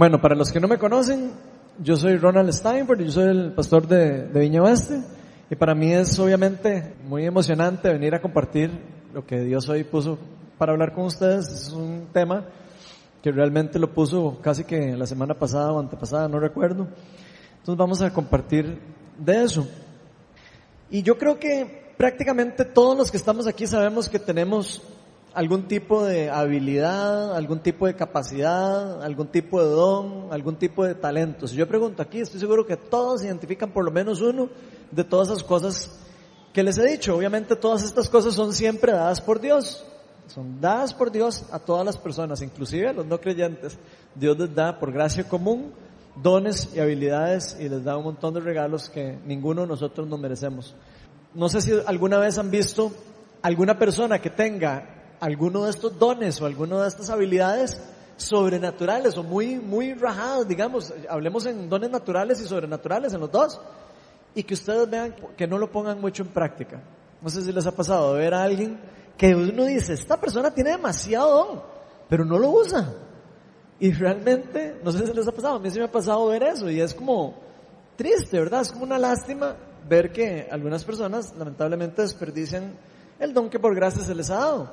Bueno, para los que no me conocen, yo soy Ronald Steinford, yo soy el pastor de, de Viña Oeste y para mí es obviamente muy emocionante venir a compartir lo que Dios hoy puso para hablar con ustedes. Es un tema que realmente lo puso casi que la semana pasada o antepasada, no recuerdo. Entonces vamos a compartir de eso. Y yo creo que prácticamente todos los que estamos aquí sabemos que tenemos algún tipo de habilidad, algún tipo de capacidad, algún tipo de don, algún tipo de talento. Si yo pregunto aquí, estoy seguro que todos identifican por lo menos uno de todas esas cosas que les he dicho. Obviamente todas estas cosas son siempre dadas por Dios. Son dadas por Dios a todas las personas, inclusive a los no creyentes. Dios les da por gracia común dones y habilidades y les da un montón de regalos que ninguno de nosotros nos merecemos. No sé si alguna vez han visto alguna persona que tenga alguno de estos dones o alguno de estas habilidades sobrenaturales o muy, muy rajadas, digamos, hablemos en dones naturales y sobrenaturales en los dos, y que ustedes vean que no lo pongan mucho en práctica. No sé si les ha pasado ver a alguien que uno dice, esta persona tiene demasiado don, pero no lo usa. Y realmente, no sé si les ha pasado, a mí sí me ha pasado ver eso y es como triste, ¿verdad? Es como una lástima ver que algunas personas lamentablemente desperdician el don que por gracia se les ha dado.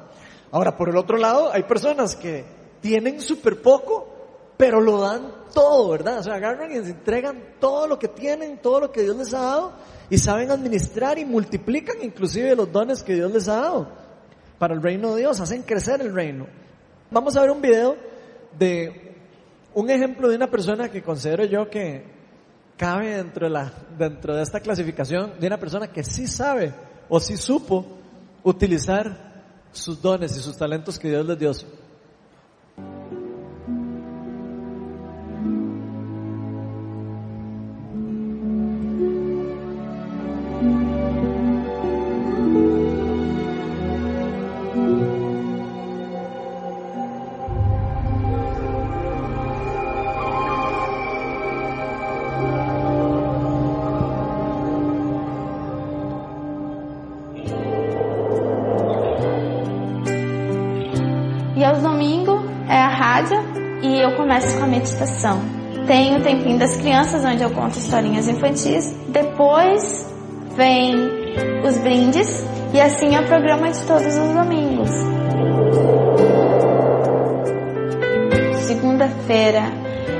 Ahora, por el otro lado, hay personas que tienen súper poco, pero lo dan todo, ¿verdad? O sea, agarran y se entregan todo lo que tienen, todo lo que Dios les ha dado, y saben administrar y multiplican inclusive los dones que Dios les ha dado para el reino de Dios, hacen crecer el reino. Vamos a ver un video de un ejemplo de una persona que considero yo que cabe dentro de, dentro de esta clasificación, de una persona que sí sabe o sí supo utilizar sus dones y sus talentos que Dios les dio. Meditação. Tem o tempinho das crianças, onde eu conto historinhas infantis. Depois vem os brindes e assim é o programa de todos os domingos. Segunda-feira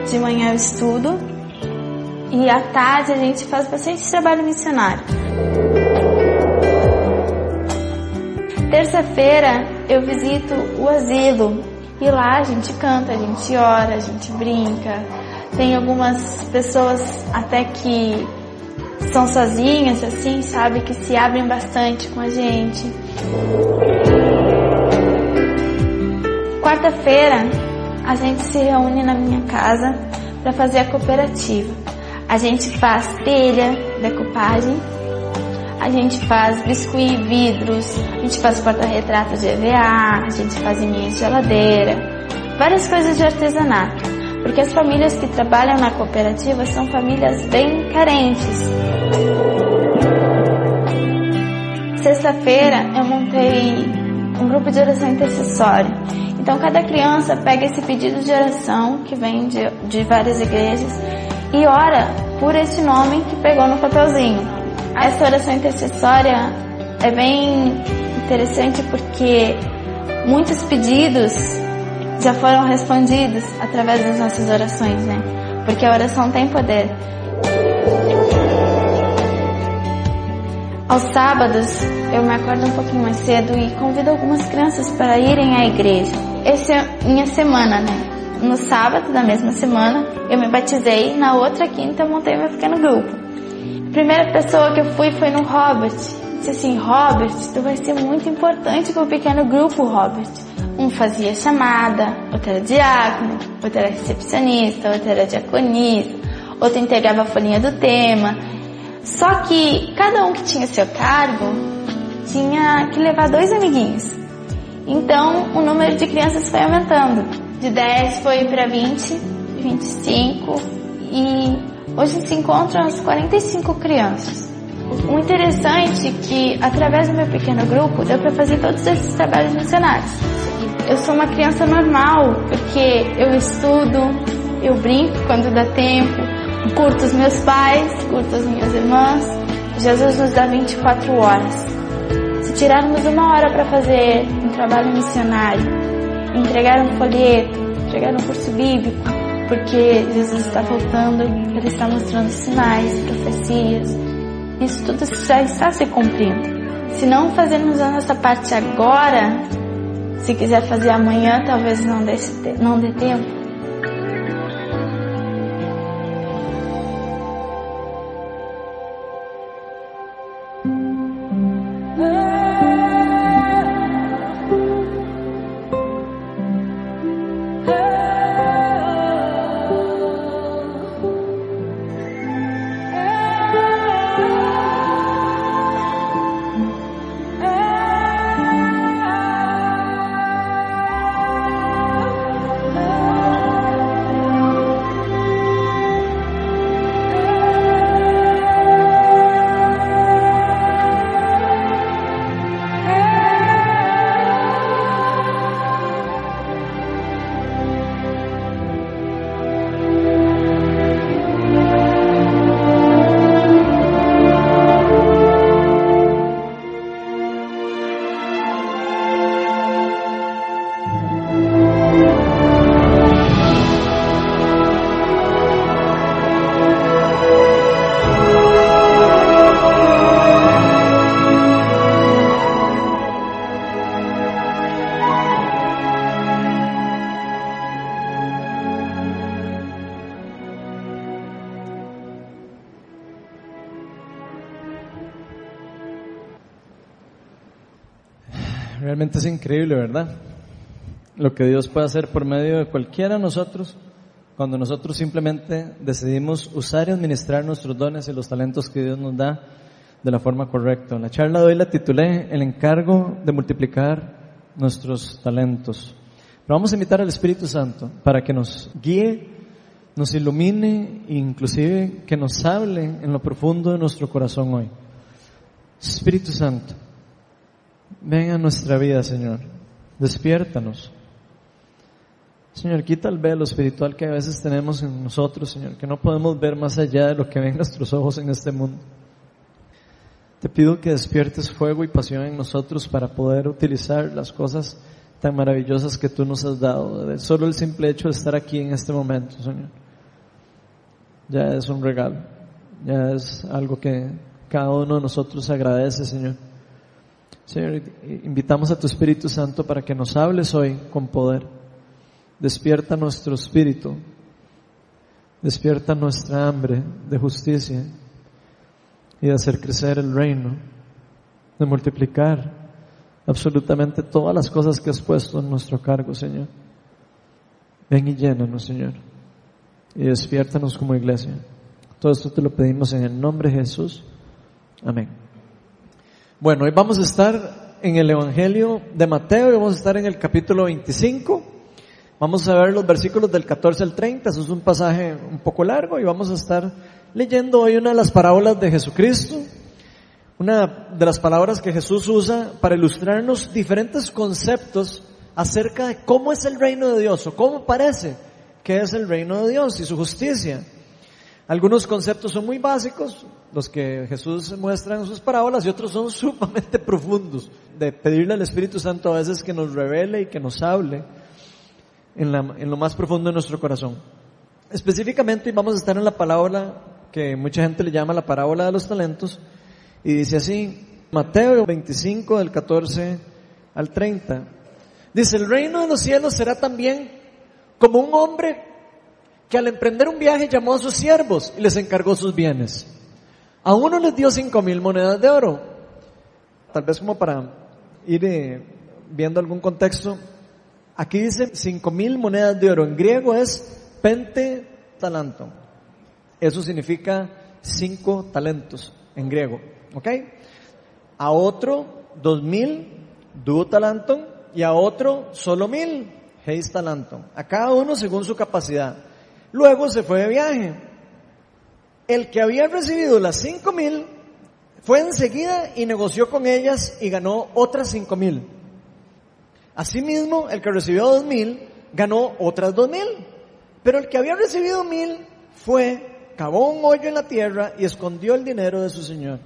de manhã eu estudo e à tarde a gente faz bastante trabalho missionário. Terça-feira eu visito o asilo e lá a gente canta, a gente ora, a gente brinca. Tem algumas pessoas até que são sozinhas, assim, sabe, que se abrem bastante com a gente. Quarta-feira a gente se reúne na minha casa para fazer a cooperativa. A gente faz telha, decupagem, a gente faz biscuit, vidros, a gente faz porta-retrato de EVA, a gente faz linhas de geladeira, várias coisas de artesanato. Porque as famílias que trabalham na cooperativa são famílias bem carentes. Sexta-feira eu montei um grupo de oração intercessória. Então cada criança pega esse pedido de oração que vem de, de várias igrejas e ora por esse nome que pegou no papelzinho. Essa oração intercessória é bem interessante porque muitos pedidos já foram respondidos através das nossas orações, né? Porque a oração tem poder. Aos sábados eu me acordo um pouquinho mais cedo e convido algumas crianças para irem à igreja. Essa é minha semana, né? No sábado da mesma semana eu me batizei, na outra quinta eu montei meu pequeno grupo primeira pessoa que eu fui foi no Robert. Disse assim, Robert, tu vai ser muito importante para o pequeno grupo, Robert. Um fazia chamada, outro era diácono, outro era recepcionista, outro era diaconista, outro entregava a folhinha do tema. Só que cada um que tinha seu cargo tinha que levar dois amiguinhos. Então o número de crianças foi aumentando. De 10 foi para 20, 25 e Hoje se encontram as 45 crianças. O interessante é que, através do meu pequeno grupo, deu para fazer todos esses trabalhos missionários. Eu sou uma criança normal, porque eu estudo, eu brinco quando dá tempo, curto os meus pais, curto as minhas irmãs. Jesus nos dá 24 horas. Se tirarmos uma hora para fazer um trabalho missionário, entregar um folheto, entregar um curso bíblico, porque Jesus está voltando, Ele está mostrando sinais, profecias. Isso tudo já está se cumprindo. Se não fazermos a nossa parte agora, se quiser fazer amanhã, talvez não dê, não dê tempo. Es increíble, ¿verdad? Lo que Dios puede hacer por medio de cualquiera de nosotros cuando nosotros simplemente decidimos usar y administrar nuestros dones y los talentos que Dios nos da de la forma correcta. La charla de hoy la titulé El encargo de multiplicar nuestros talentos. Pero vamos a invitar al Espíritu Santo para que nos guíe, nos ilumine e inclusive que nos hable en lo profundo de nuestro corazón hoy. Espíritu Santo, ven a nuestra vida, Señor. Despiértanos. Señor, quita el velo espiritual que a veces tenemos en nosotros, Señor, que no podemos ver más allá de lo que ven nuestros ojos en este mundo. Te pido que despiertes fuego y pasión en nosotros para poder utilizar las cosas tan maravillosas que tú nos has dado. Solo el simple hecho de estar aquí en este momento, Señor. Ya es un regalo. Ya es algo que cada uno de nosotros agradece, Señor. Señor, invitamos a tu Espíritu Santo para que nos hables hoy con poder. Despierta nuestro espíritu. Despierta nuestra hambre de justicia y de hacer crecer el reino, de multiplicar absolutamente todas las cosas que has puesto en nuestro cargo, Señor. Ven y llénanos, Señor, y despiértanos como iglesia. Todo esto te lo pedimos en el nombre de Jesús. Amén. Bueno, hoy vamos a estar en el Evangelio de Mateo y vamos a estar en el capítulo 25. Vamos a ver los versículos del 14 al 30, eso es un pasaje un poco largo y vamos a estar leyendo hoy una de las parábolas de Jesucristo, una de las palabras que Jesús usa para ilustrarnos diferentes conceptos acerca de cómo es el reino de Dios o cómo parece que es el reino de Dios y su justicia. Algunos conceptos son muy básicos, los que Jesús muestra en sus parábolas, y otros son sumamente profundos, de pedirle al Espíritu Santo a veces que nos revele y que nos hable en, lo más profundo de nuestro corazón. Específicamente vamos a estar en la palabra que mucha gente le llama la parábola de los talentos, y dice así, Mateo 25 del 14 al 30. Dice, el reino de los cielos será también como un hombre que al emprender un viaje llamó a sus siervos y les encargó sus bienes. A uno les dio cinco mil monedas de oro. Tal vez como para ir eh, viendo algún contexto. Aquí dice cinco mil monedas de oro. En griego es pente talanto. Eso significa cinco talentos en griego. ¿Ok? A otro dos mil duo talanto y a otro solo mil heis talanto. A cada uno según su capacidad. Luego se fue de viaje. El que había recibido las cinco mil fue enseguida y negoció con ellas y ganó otras cinco mil. Asimismo, el que recibió dos mil ganó otras dos mil. Pero el que había recibido mil fue, cavó un hoyo en la tierra y escondió el dinero de su señor.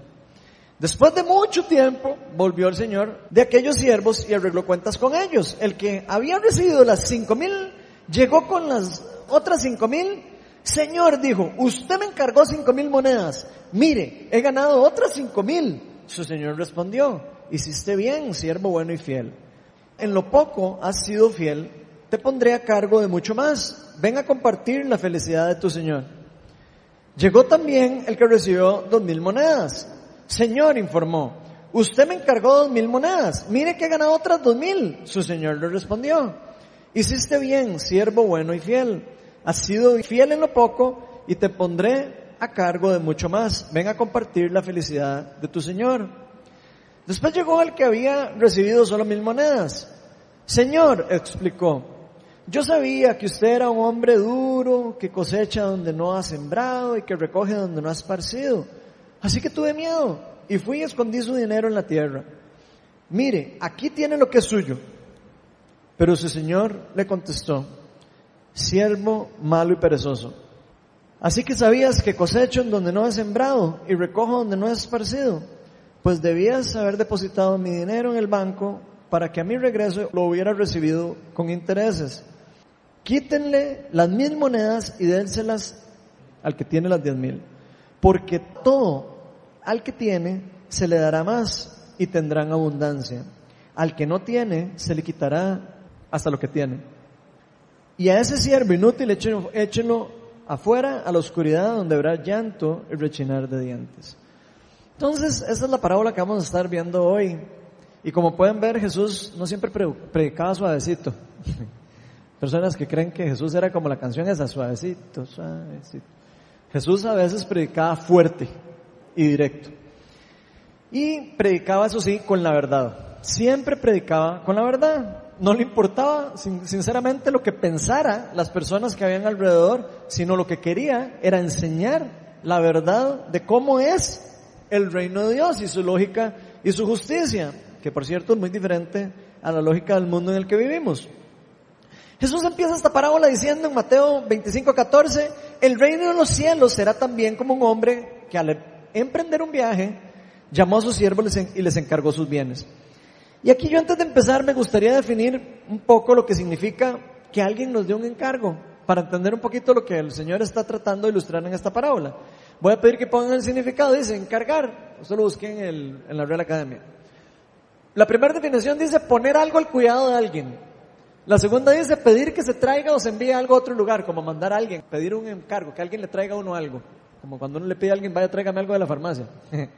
Después de mucho tiempo, volvió el señor de aquellos siervos y arregló cuentas con ellos. El que había recibido las cinco mil, llegó con las otras cinco mil. Señor, dijo, usted me encargó cinco mil monedas. Mire, he ganado otras cinco mil. Su señor respondió, hiciste bien, siervo bueno y fiel. En lo poco has sido fiel, te pondré a cargo de mucho más. Ven a compartir la felicidad de tu señor. Llegó también el que recibió dos mil monedas. Señor, informó, usted me encargó dos mil monedas. Mire que he ganado otras dos mil. Su señor le respondió, hiciste bien, siervo bueno y fiel. Has sido fiel en lo poco y te pondré a cargo de mucho más. Ven a compartir la felicidad de tu señor. Después llegó el que había recibido solo mil monedas. Señor, explicó, yo sabía que usted era un hombre duro, que cosecha donde no ha sembrado y que recoge donde no ha esparcido. Así que tuve miedo y fui y escondí su dinero en la tierra. Mire, aquí tiene lo que es suyo. Pero su señor le contestó, siervo malo y perezoso. Así que sabías que cosecho en donde no he sembrado y recojo donde no he esparcido. Pues debías haber depositado mi dinero en el banco para que a mi regreso lo hubiera recibido con intereses. Quítenle las mil monedas y dénselas al que tiene las diez mil. Porque todo al que tiene se le dará más y tendrán abundancia. Al que no tiene se le quitará hasta lo que tiene. Y a ese siervo inútil échenlo, échenlo afuera a la oscuridad donde habrá llanto y rechinar de dientes. Entonces, esa es la parábola que vamos a estar viendo hoy. Y como pueden ver, Jesús no siempre predicaba suavecito. Personas que creen que Jesús era como la canción esa, suavecito, suavecito. Jesús a veces predicaba fuerte y directo. Y predicaba, eso sí, con la verdad. Siempre predicaba con la verdad. No le importaba, sinceramente, lo que pensara las personas que habían alrededor, sino lo que quería era enseñar la verdad de cómo es el reino de Dios y su lógica y su justicia, que por cierto es muy diferente a la lógica del mundo en el que vivimos. Jesús empieza esta parábola diciendo en Mateo 25, 14, el reino de los cielos será también como un hombre que al emprender un viaje llamó a sus siervos y les encargó sus bienes. Y aquí yo antes de empezar me gustaría definir un poco lo que significa que alguien nos dé un encargo, para entender un poquito lo que el Señor está tratando de ilustrar en esta parábola. Voy a pedir que pongan el significado, dice encargar, esto lo busqué en, en la Real Academia. La primera definición dice poner algo al cuidado de alguien. La segunda dice pedir que se traiga o se envíe algo a otro lugar, como mandar a alguien, pedir un encargo, que alguien le traiga a uno algo. Como cuando uno le pide a alguien, vaya, tráigame algo de la farmacia.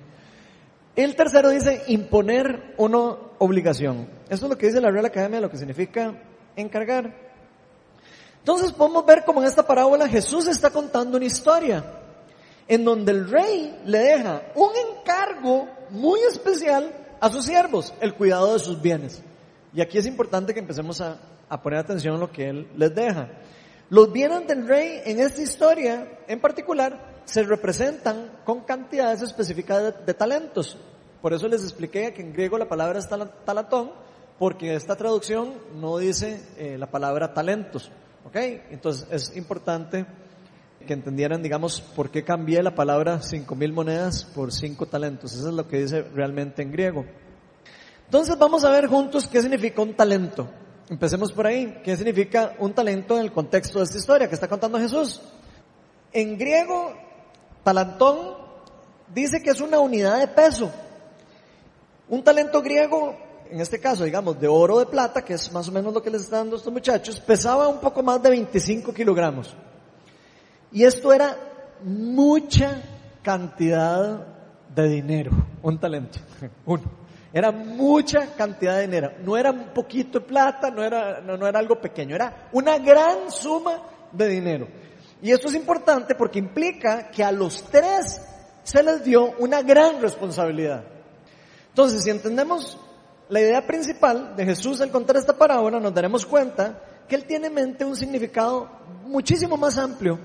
El tercero dice imponer una obligación. Esto es lo que dice la Real Academia, lo que significa encargar. Entonces podemos ver como en esta parábola Jesús está contando una historia en donde el rey le deja un encargo muy especial a sus siervos, el cuidado de sus bienes. Y aquí es importante que empecemos a, a poner atención a lo que él les deja. Los bienes del rey en esta historia en particular se representan con cantidades específicas de, talentos. Por eso les expliqué que en griego la palabra es talatón, porque esta traducción no dice eh, la palabra talentos. ¿Ok? Entonces es importante que entendieran, digamos, por qué cambié la palabra cinco mil monedas por cinco talentos. Eso es lo que dice realmente en griego. Entonces vamos a ver juntos qué significa un talento. Empecemos por ahí. ¿Qué significa un talento en el contexto de esta historia que está contando Jesús? En griego, talantón dice que es una unidad de peso. Un talento griego, en este caso, digamos, de oro o de plata, que es más o menos lo que les están dando estos muchachos, pesaba un poco más de 25 kilogramos. Y esto era mucha cantidad de dinero, un talento, uno. Era mucha cantidad de dinero. No era un poquito de plata, no era, no, era algo pequeño, era una gran suma de dinero. Y esto es importante porque implica que a los tres se les dio una gran responsabilidad. Entonces, si entendemos la idea principal de Jesús al contar esta parábola, nos daremos cuenta que Él tiene en mente un significado muchísimo más amplio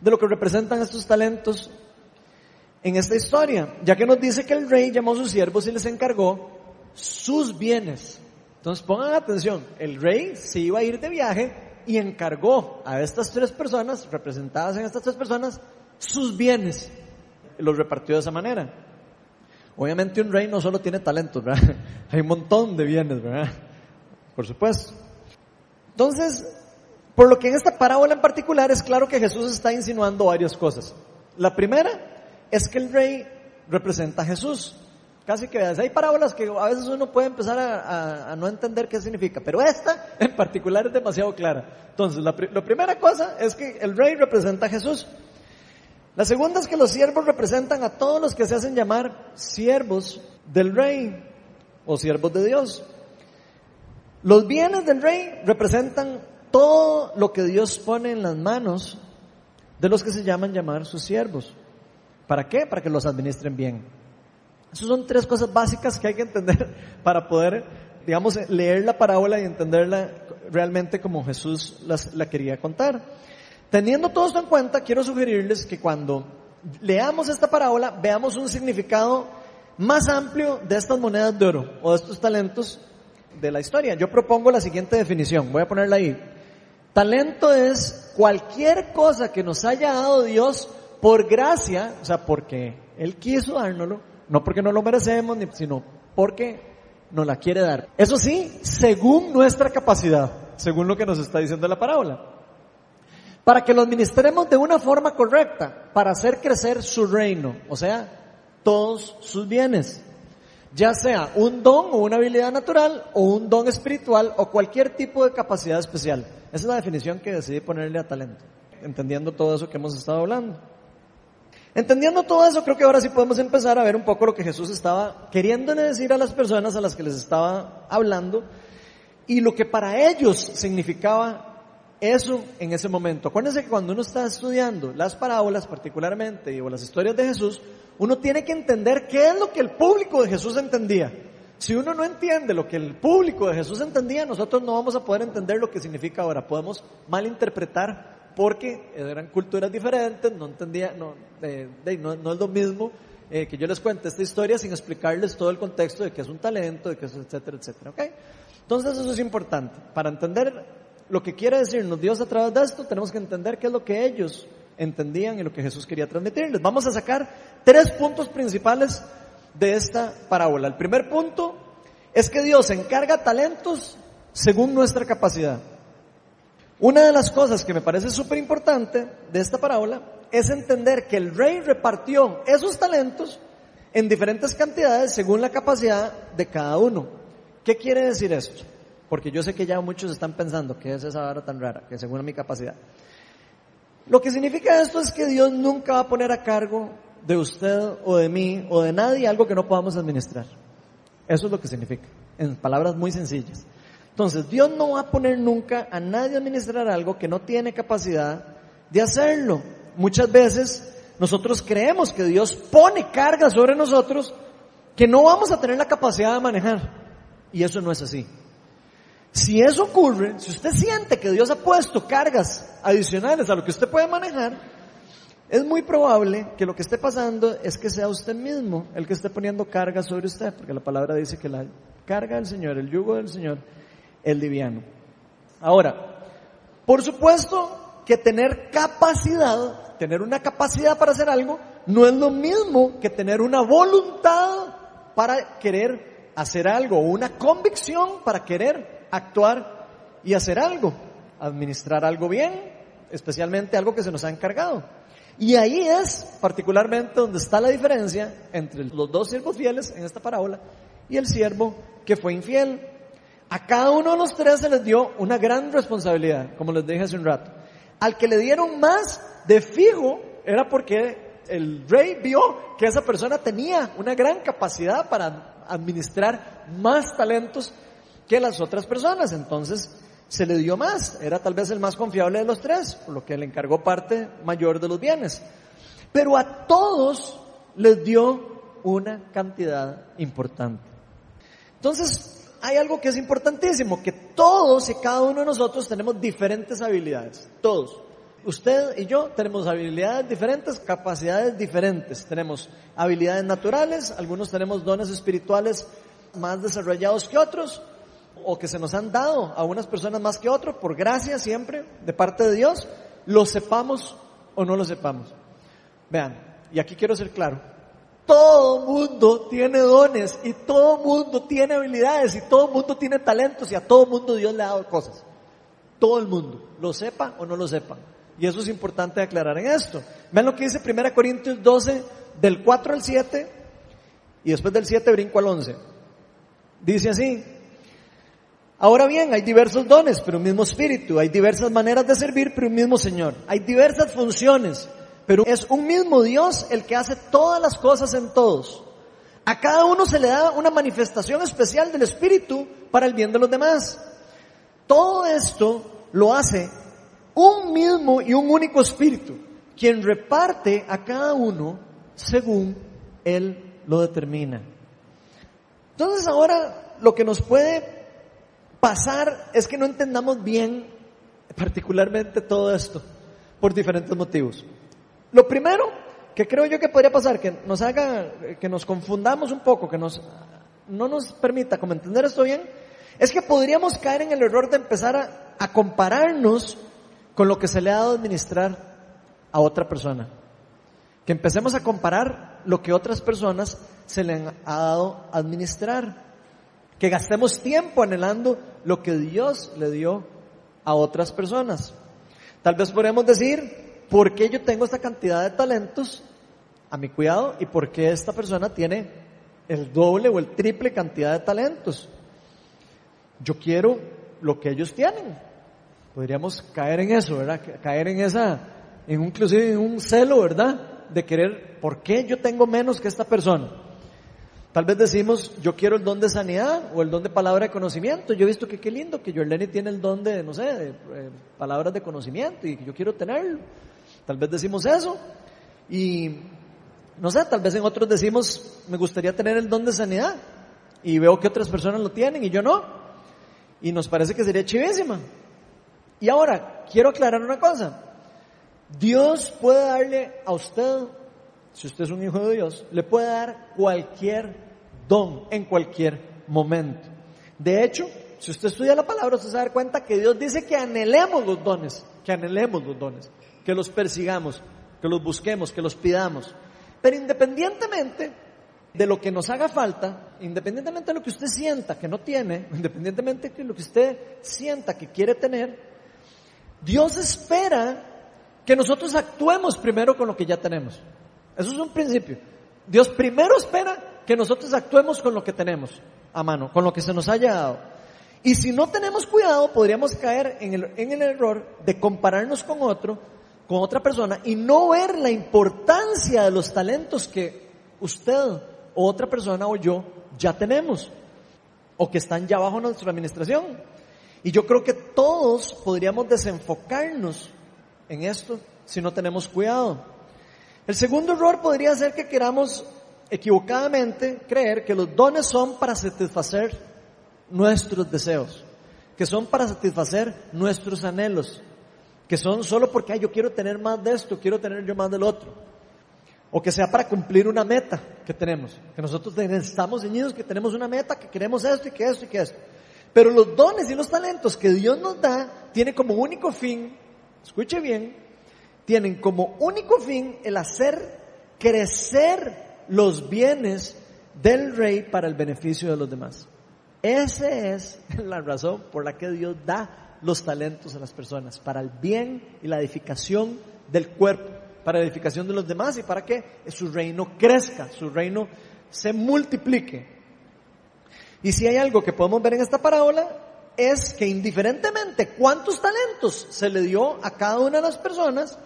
de lo que representan estos talentos en esta historia, ya que nos dice que el rey llamó a sus siervos y les encargó sus bienes. Entonces pongan atención, el rey se iba a ir de viaje y encargó a estas tres personas, representadas en estas tres personas, sus bienes. Los repartió de esa manera. Obviamente un rey no solo tiene talentos. Hay un montón de bienes, ¿verdad? Por supuesto. Entonces, por lo que en esta parábola en particular es claro que Jesús está insinuando varias cosas. La primera es que el rey representa a Jesús. Casi que hay parábolas que a veces uno puede empezar a, no entender qué significa, pero esta en particular es demasiado clara. Entonces, la, la primera cosa es que el rey representa a Jesús. La segunda es que los siervos representan a todos los que se hacen llamar siervos del rey o siervos de Dios. Los bienes del rey representan todo lo que Dios pone en las manos de los que se llaman llamar sus siervos. ¿Para qué? Para que los administren bien. Esas son tres cosas básicas que hay que entender para poder, digamos, leer la parábola y entenderla realmente como Jesús la quería contar. Teniendo todo esto en cuenta, quiero sugerirles que cuando leamos esta parábola, veamos un significado más amplio de estas monedas de oro o de estos talentos de la historia. Yo propongo la siguiente definición, voy a ponerla ahí. Talento es cualquier cosa que nos haya dado Dios por gracia, o sea, porque Él quiso dárnoslo, no porque no lo merecemos, sino porque nos la quiere dar. Eso sí, según nuestra capacidad, según lo que nos está diciendo la parábola. Para que lo administremos de una forma correcta, para hacer crecer su reino, o sea, todos sus bienes. Ya sea un don o una habilidad natural, o un don espiritual, o cualquier tipo de capacidad especial. Esa es la definición que decidí ponerle a talento, entendiendo todo eso que hemos estado hablando. Entendiendo todo eso, creo que ahora sí podemos empezar a ver un poco lo que Jesús estaba queriendo decir a las personas a las que les estaba hablando y lo que para ellos significaba eso en ese momento. Acuérdense que cuando uno está estudiando las parábolas particularmente o las historias de Jesús, uno tiene que entender qué es lo que el público de Jesús entendía. Si uno no entiende lo que el público de Jesús entendía, nosotros no vamos a poder entender lo que significa ahora. Podemos malinterpretar porque eran culturas diferentes, no entendía, no, no, es lo mismo eh, que yo les cuente esta historia sin explicarles todo el contexto de que es un talento, de que es etcétera, etcétera. Entonces eso es importante. Para entender lo que quiere decirnos Dios a través de esto, tenemos que entender qué es lo que ellos entendían y lo que Jesús quería transmitirles. Vamos a sacar tres puntos principales de esta parábola. El primer punto es que Dios encarga talentos según nuestra capacidad. Una de las cosas que me parece súper importante de esta parábola es entender que el rey repartió esos talentos en diferentes cantidades según la capacidad de cada uno. ¿Qué quiere decir esto? Porque yo sé que ya muchos están pensando que es esa vara tan rara, que según mi capacidad. Lo que significa esto es que Dios nunca va a poner a cargo de usted o de mí o de nadie algo que no podamos administrar. Eso es lo que significa, en palabras muy sencillas. Entonces, Dios no va a poner nunca a nadie a administrar algo que no tiene capacidad de hacerlo. Muchas veces nosotros creemos que Dios pone cargas sobre nosotros que no vamos a tener la capacidad de manejar. Y eso no es así. Si eso ocurre, si usted siente que Dios ha puesto cargas adicionales a lo que usted puede manejar, es muy probable que lo que esté pasando es que sea usted mismo el que esté poniendo cargas sobre usted, porque la palabra dice que la carga del Señor, el yugo del Señor, el liviano. Ahora, por supuesto que tener capacidad, tener una capacidad para hacer algo, no es lo mismo que tener una voluntad para querer hacer algo, una convicción para querer actuar y hacer algo, administrar algo bien, especialmente algo que se nos ha encargado. Y ahí es particularmente donde está la diferencia entre los dos siervos fieles en esta parábola y el siervo que fue infiel. A cada uno de los tres se les dio una gran responsabilidad, como les dije hace un rato. Al que le dieron más de fijo era porque el rey vio que esa persona tenía una gran capacidad para administrar más talentos que las otras personas. Entonces se le dio más. Era tal vez el más confiable de los tres, por lo que le encargó parte mayor de los bienes. Pero a todos les dio una cantidad importante. Entonces, hay algo que es importantísimo, que todos y cada uno de nosotros tenemos diferentes habilidades, todos. Usted y yo tenemos habilidades diferentes, capacidades diferentes. Tenemos habilidades naturales, algunos tenemos dones espirituales más desarrollados que otros, o que se nos han dado a unas personas más que a otros, por gracia siempre, de parte de Dios, lo sepamos o no lo sepamos. Vean, y aquí quiero ser claro, todo mundo tiene dones y todo mundo tiene habilidades y todo mundo tiene talentos y a todo mundo Dios le ha dado cosas. Todo el mundo, lo sepa o no lo sepa. Y eso es importante aclarar en esto. Vean lo que dice 1 Corintios 12, del 4 al 7, y después del 7 brinco al 11. Dice así, Ahora bien, hay diversos dones, pero un mismo espíritu. Hay diversas maneras de servir, pero un mismo Señor. Hay diversas funciones, pero es un mismo Dios el que hace todas las cosas en todos. A cada uno se le da una manifestación especial del Espíritu para el bien de los demás. Todo esto lo hace un mismo y un único Espíritu, quien reparte a cada uno según Él lo determina. Entonces ahora lo que nos puede pasar es que no entendamos bien particularmente todo esto por diferentes motivos. Lo primero que creo yo que podría pasar, que nos haga, que nos confundamos un poco, que nos, no nos permita como entender esto bien, es que podríamos caer en el error de empezar a, a compararnos con lo que se le ha dado administrar a otra persona. Que empecemos a comparar lo que otras personas se le han dado a administrar. Que gastemos tiempo anhelando lo que Dios le dio a otras personas. Tal vez podríamos decir, ¿por qué yo tengo esta cantidad de talentos a mi cuidado y por qué esta persona tiene el doble o el triple cantidad de talentos? Yo quiero lo que ellos tienen. Podríamos caer en eso, ¿verdad? Caer en esa, en inclusive en un celo, ¿verdad? De querer, ¿por qué yo tengo menos que esta persona? Tal vez decimos, yo quiero el don de sanidad o el don de palabra de conocimiento. Yo he visto que qué lindo que Jorleni tiene el don de, no sé, eh, palabras de conocimiento y que yo quiero tenerlo. Tal vez decimos eso. Y, no sé, tal vez en otros decimos, me gustaría tener el don de sanidad. Y veo que otras personas lo tienen y yo no. Y nos parece que sería chivísima. Y ahora, quiero aclarar una cosa. Dios puede darle a usted, si usted es un hijo de Dios, le puede dar cualquier don en cualquier momento. De hecho, si usted estudia la palabra, usted se va a dar cuenta que Dios dice que anhelemos los dones, que anhelemos los dones, que los persigamos, que los busquemos, que los pidamos. Pero independientemente de lo que nos haga falta, independientemente de lo que usted sienta que no tiene, independientemente de lo que usted sienta que quiere tener, Dios espera que nosotros actuemos primero con lo que ya tenemos. Eso es un principio. Dios primero espera que nosotros actuemos con lo que tenemos a mano, con lo que se nos haya dado. Y si no tenemos cuidado, podríamos caer en el, en el error de compararnos con otro, con otra persona, y no ver la importancia de los talentos que usted o otra persona o yo ya tenemos, o que están ya bajo nuestra administración. Y yo creo que todos podríamos desenfocarnos en esto si no tenemos cuidado. El segundo error podría ser que queramos equivocadamente creer que los dones son para satisfacer nuestros deseos, que son para satisfacer nuestros anhelos, que son solo porque yo quiero tener más de esto, quiero tener yo más del otro, o que sea para cumplir una meta que tenemos, que nosotros estamos ceñidos, que tenemos una meta, que queremos esto y que esto y que esto. Pero los dones y los talentos que Dios nos da tienen como único fin, escuche bien, tienen como único fin el hacer crecer los bienes del rey para el beneficio de los demás. Esa es la razón por la que Dios da los talentos a las personas, para el bien y la edificación del cuerpo, para la edificación de los demás y para que su reino crezca, su reino se multiplique. Y si hay algo que podemos ver en esta parábola, es que indiferentemente cuántos talentos se le dio a cada una de las personas,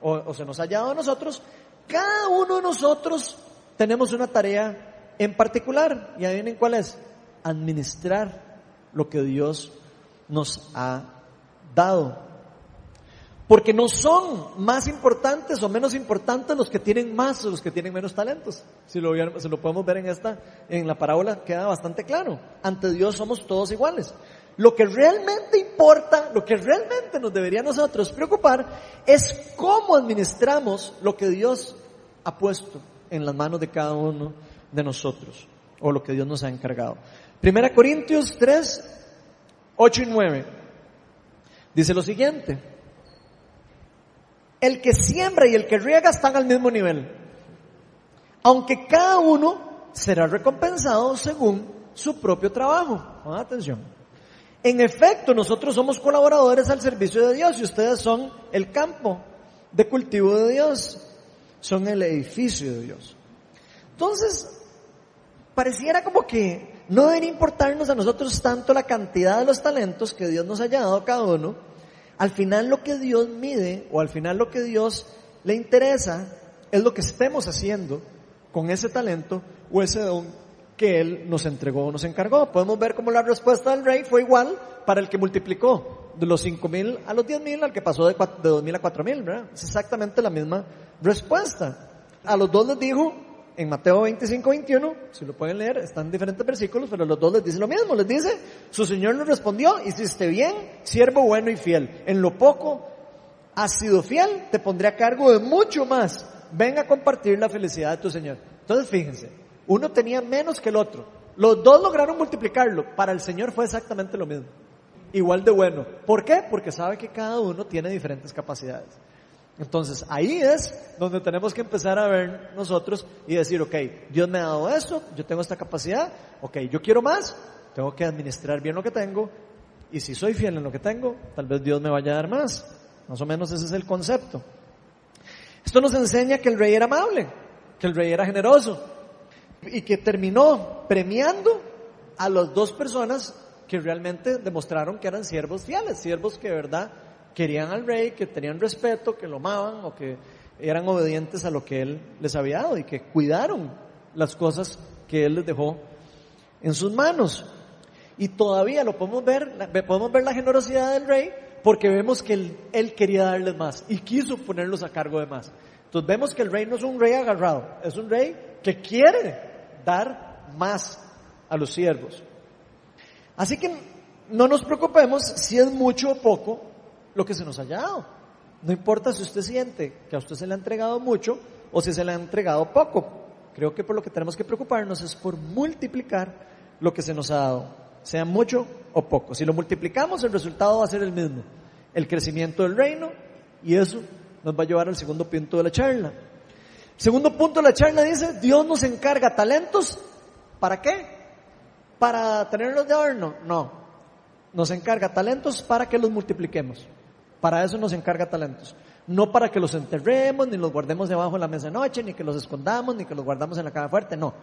o, se nos haya dado a nosotros, cada uno nosotros tenemos una tarea en particular, y adivinen cuál es, administrar lo que Dios nos ha dado. Porque no son más importantes o menos importantes los que tienen más o los que tienen menos talentos. Si lo, si lo podemos ver en esta, en la parábola queda bastante claro. Ante Dios somos todos iguales. Lo que realmente importa, lo que realmente nos debería nosotros preocupar es cómo administramos lo que Dios ha puesto en las manos de cada uno de nosotros o lo que Dios nos ha encargado. Primera Corintios 3, 8 y 9. Dice lo siguiente. El que siembra y el que riega están al mismo nivel. Aunque cada uno será recompensado según su propio trabajo. Atención. En efecto, nosotros somos colaboradores al servicio de Dios y ustedes son el campo de cultivo de Dios. Son el edificio de Dios. Entonces, pareciera como que no debe importarnos a nosotros tanto la cantidad de los talentos que Dios nos haya dado a cada uno. Al final lo que Dios mide o al final lo que Dios le interesa es lo que estemos haciendo con ese talento o ese don que Él nos entregó o nos encargó. Podemos ver cómo la respuesta del rey fue igual para el que multiplicó de los cinco mil a los diez mil al que pasó de, de dos mil a cuatro mil, ¿verdad? Es exactamente la misma respuesta. A los dos les dijo, en Mateo 25, 21, si lo pueden leer, están en diferentes versículos, pero los dos les dice lo mismo, les dice, su Señor nos respondió, hiciste bien, siervo bueno y fiel. En lo poco has sido fiel, te pondré a cargo de mucho más. Ven a compartir la felicidad de tu Señor. Entonces fíjense, uno tenía menos que el otro. Los dos lograron multiplicarlo. Para el Señor fue exactamente lo mismo. Igual de bueno. ¿Por qué? Porque sabe que cada uno tiene diferentes capacidades. Entonces ahí es donde tenemos que empezar a ver nosotros y decir, ok, Dios me ha dado esto, yo tengo esta capacidad, ok, yo quiero más, tengo que administrar bien lo que tengo y si soy fiel en lo que tengo, tal vez Dios me vaya a dar más. Más o menos ese es el concepto. Esto nos enseña que el rey era amable, que el rey era generoso y que terminó premiando a las dos personas que realmente demostraron que eran siervos fieles, siervos que de verdad querían al rey, que tenían respeto, que lo amaban o que eran obedientes a lo que él les había dado y que cuidaron las cosas que él les dejó en sus manos. Y todavía lo podemos ver, podemos ver la generosidad del rey porque vemos que él, quería darles más y quiso ponerlos a cargo de más. Entonces vemos que el rey no es un rey agarrado, es un rey que quiere dar más a los siervos. Así que no nos preocupemos si es mucho o poco lo que se nos haya dado. No importa si usted siente que a usted se le ha entregado mucho o si se le ha entregado poco. Creo que por lo que tenemos que preocuparnos es por multiplicar lo que se nos ha dado, sea mucho o poco. Si lo multiplicamos, el resultado va a ser el mismo, el crecimiento del reino, y eso nos va a llevar al segundo punto de la charla. Segundo punto de la charla dice, Dios nos encarga talentos, ¿para qué? ¿Para tenerlos de horno? No, nos encarga talentos para que los multipliquemos. Para eso nos encarga talentos. No para que los enterremos, ni los guardemos debajo de la mesa de noche, ni que los escondamos, ni que los guardamos en la cama fuerte. No.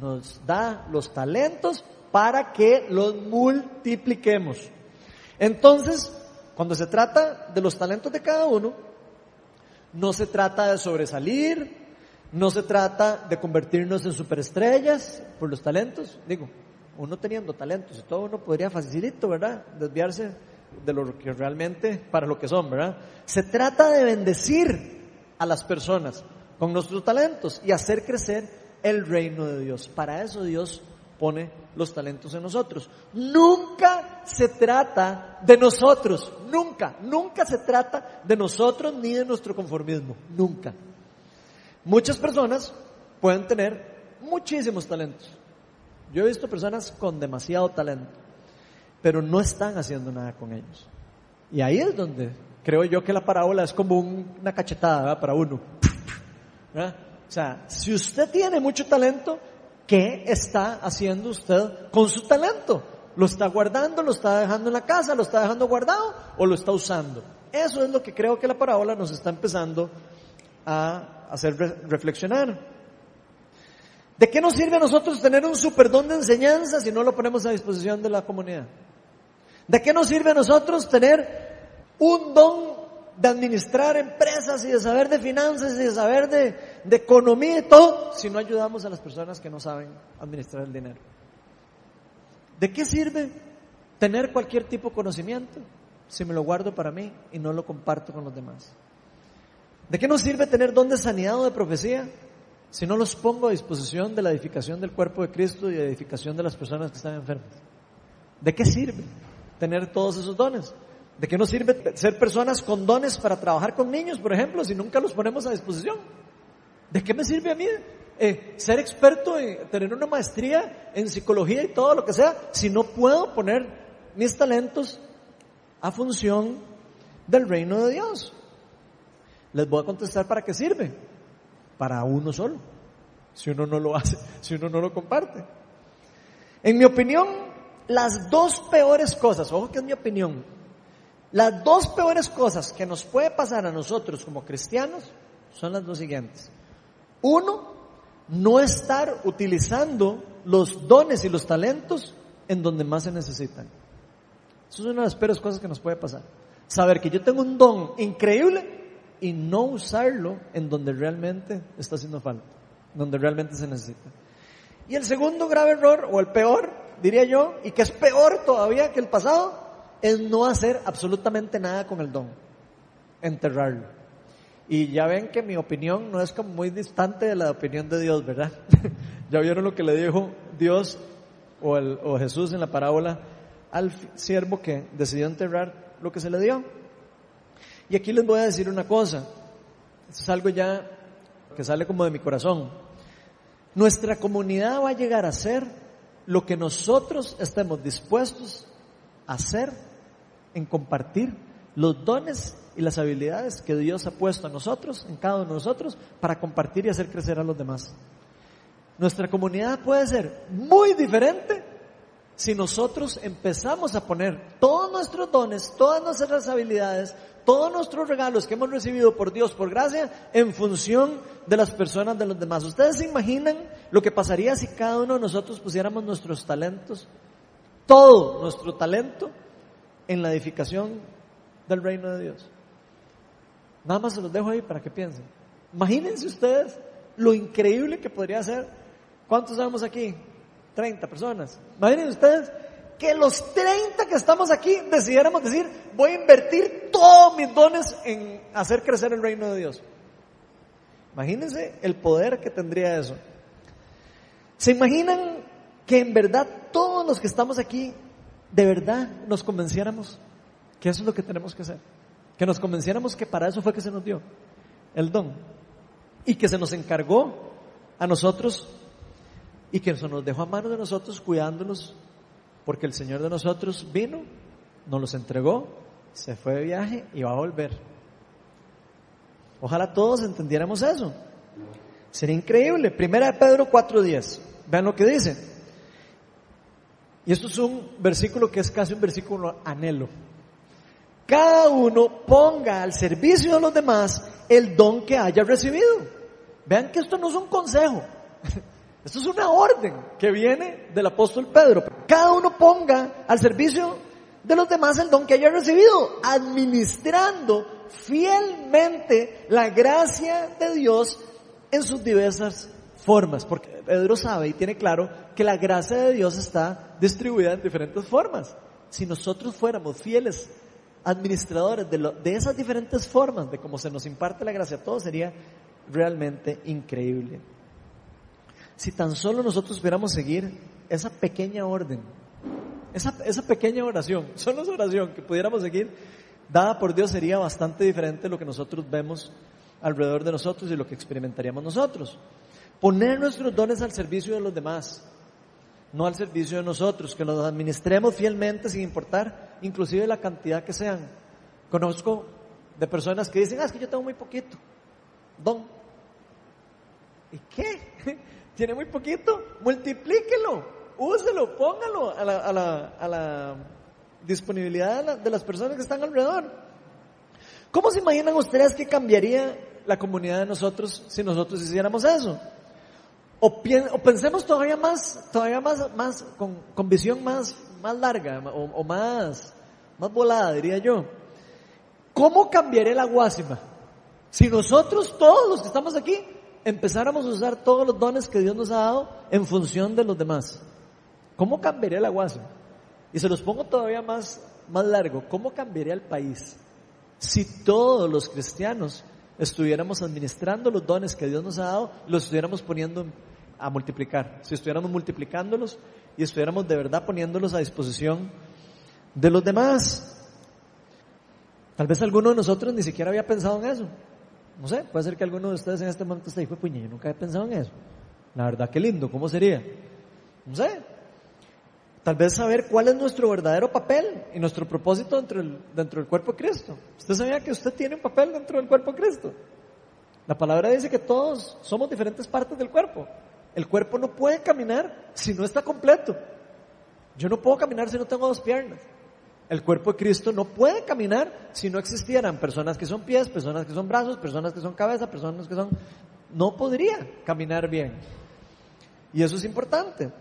Nos da los talentos para que los multipliquemos. Entonces, cuando se trata de los talentos de cada uno, no se trata de sobresalir, no se trata de convertirnos en superestrellas por los talentos. Digo, uno teniendo talentos y todo uno podría facilito, ¿verdad? Desviarse de lo que realmente, para lo que son, ¿verdad? Se trata de bendecir a las personas con nuestros talentos y hacer crecer el reino de Dios. Para eso Dios pone los talentos en nosotros. Nunca se trata de nosotros, nunca, nunca se trata de nosotros ni de nuestro conformismo, nunca. Muchas personas pueden tener muchísimos talentos. Yo he visto personas con demasiado talento pero no están haciendo nada con ellos. Y ahí es donde creo yo que la parábola es como una cachetada para uno. O sea, si usted tiene mucho talento, ¿qué está haciendo usted con su talento? ¿Lo está guardando, lo está dejando en la casa, lo está dejando guardado o lo está usando? Eso es lo que creo que la parábola nos está empezando a hacer reflexionar. ¿De qué nos sirve a nosotros tener un superdón de enseñanza si no lo ponemos a disposición de la comunidad? ¿De qué nos sirve a nosotros tener un don de administrar empresas y de saber de finanzas y de saber de, economía y todo si no ayudamos a las personas que no saben administrar el dinero? ¿De qué sirve tener cualquier tipo de conocimiento si me lo guardo para mí y no lo comparto con los demás? ¿De qué nos sirve tener don de sanidad o de profecía si no los pongo a disposición de la edificación del cuerpo de Cristo y de edificación de las personas que están enfermas? ¿De qué sirve? Tener todos esos dones. ¿De qué nos sirve ser personas con dones para trabajar con niños, por ejemplo, si nunca los ponemos a disposición? ¿De qué me sirve a mí eh, ser experto, en tener una maestría en psicología y todo lo que sea, si no puedo poner mis talentos a función del reino de Dios? Les voy a contestar para qué sirve. Para uno solo. Si uno no lo hace, si uno no lo comparte. En mi opinión, las dos peores cosas, ojo que es mi opinión, las dos peores cosas que nos puede pasar a nosotros como cristianos son las dos siguientes. Uno, no estar utilizando los dones y los talentos en donde más se necesitan. Eso es una de las peores cosas que nos puede pasar. Saber que yo tengo un don increíble y no usarlo en donde realmente está haciendo falta, donde realmente se necesita. Y el segundo grave error, o el peor, diría yo, y que es peor todavía que el pasado, es no hacer absolutamente nada con el don, enterrarlo. Y ya ven que mi opinión no es como muy distante de la opinión de Dios, ¿verdad? ya vieron lo que le dijo Dios o, o Jesús en la parábola al siervo que decidió enterrar lo que se le dio. Y aquí les voy a decir una cosa, es algo ya que sale como de mi corazón. Nuestra comunidad va a llegar a ser lo que nosotros estemos dispuestos a hacer en compartir los dones y las habilidades que Dios ha puesto a nosotros, en cada uno de nosotros, para compartir y hacer crecer a los demás. Nuestra comunidad puede ser muy diferente si nosotros empezamos a poner todos nuestros dones, todas nuestras habilidades, todos nuestros regalos que hemos recibido por Dios, por gracia, en función de las personas de los demás. ¿Ustedes se imaginan lo que pasaría si cada uno de nosotros pusiéramos nuestros talentos, todo nuestro talento, en la edificación del reino de Dios? Nada más se los dejo ahí para que piensen. Imagínense ustedes lo increíble que podría ser. ¿Cuántos sabemos aquí? 30 personas. Imagínense ustedes que los 30 que estamos aquí decidiéramos decir, voy a invertir todos mis dones en hacer crecer el reino de Dios. Imagínense el poder que tendría eso. ¿Se imaginan que en verdad todos los que estamos aquí, de verdad nos convenciéramos que eso es lo que tenemos que hacer? Que nos convenciéramos que para eso fue que se nos dio el don. Y que se nos encargó a nosotros y que se nos dejó a mano de nosotros cuidándonos porque el Señor de nosotros vino, nos los entregó, se fue de viaje y va a volver. Ojalá todos entendiéramos eso. Sería increíble. Primera de Pedro 4.10. Vean lo que dice. Y esto es un versículo que es casi un versículo anhelo. Cada uno ponga al servicio de los demás el don que haya recibido. Vean que esto no es un consejo. Esto es una orden que viene del apóstol Pedro. Cada uno ponga al servicio de los demás el don que haya recibido, administrando fielmente la gracia de Dios en sus diversas formas. Porque Pedro sabe y tiene claro que la gracia de Dios está distribuida en diferentes formas. Si nosotros fuéramos fieles administradores de, de esas diferentes formas de cómo se nos imparte la gracia, todo sería realmente increíble si tan solo nosotros pudiéramos seguir esa pequeña orden, esa, esa pequeña oración, solo esa oración que pudiéramos seguir, dada por Dios sería bastante diferente lo que nosotros vemos alrededor de nosotros y lo que experimentaríamos nosotros. Poner nuestros dones al servicio de los demás, no al servicio de nosotros, que los administremos fielmente sin importar inclusive la cantidad que sean. Conozco de personas que dicen, ah, es que yo tengo muy poquito, don. ¿Y qué? tiene muy poquito, multiplíquelo, úselo, póngalo a la, a la, disponibilidad de, las personas que están alrededor. ¿Cómo se imaginan ustedes que cambiaría la comunidad de nosotros si nosotros hiciéramos eso? O, o pensemos todavía más, todavía más, más con, con visión más, más larga o, o, más, más volada, diría yo. ¿Cómo cambiaría la guásima? Si nosotros, todos los que estamos aquí, empezáramos a usar todos los dones que Dios nos ha dado en función de los demás, ¿cómo cambiaría la guasa? Y se los pongo todavía más, más largo, ¿cómo cambiaría el país si todos los cristianos estuviéramos administrando los dones que Dios nos ha dado, los estuviéramos poniendo a multiplicar, si estuviéramos multiplicándolos y estuviéramos de verdad poniéndolos a disposición de los demás? Tal vez alguno de nosotros ni siquiera había pensado en eso. No sé, puede ser que alguno de ustedes en este momento esté, puña, yo nunca he pensado en eso. La verdad, qué lindo, ¿cómo sería? No sé. Tal vez saber cuál es nuestro verdadero papel y nuestro propósito dentro del, dentro del cuerpo de Cristo. ¿Usted sabía que usted tiene un papel dentro del cuerpo de Cristo? La palabra dice que todos somos diferentes partes del cuerpo. El cuerpo no puede caminar si no está completo. Yo no puedo caminar si no tengo dos piernas. El cuerpo de Cristo no puede caminar si no existieran personas que son pies, personas que son brazos, personas que son cabeza, personas que son... No podría caminar bien. Y eso es importante.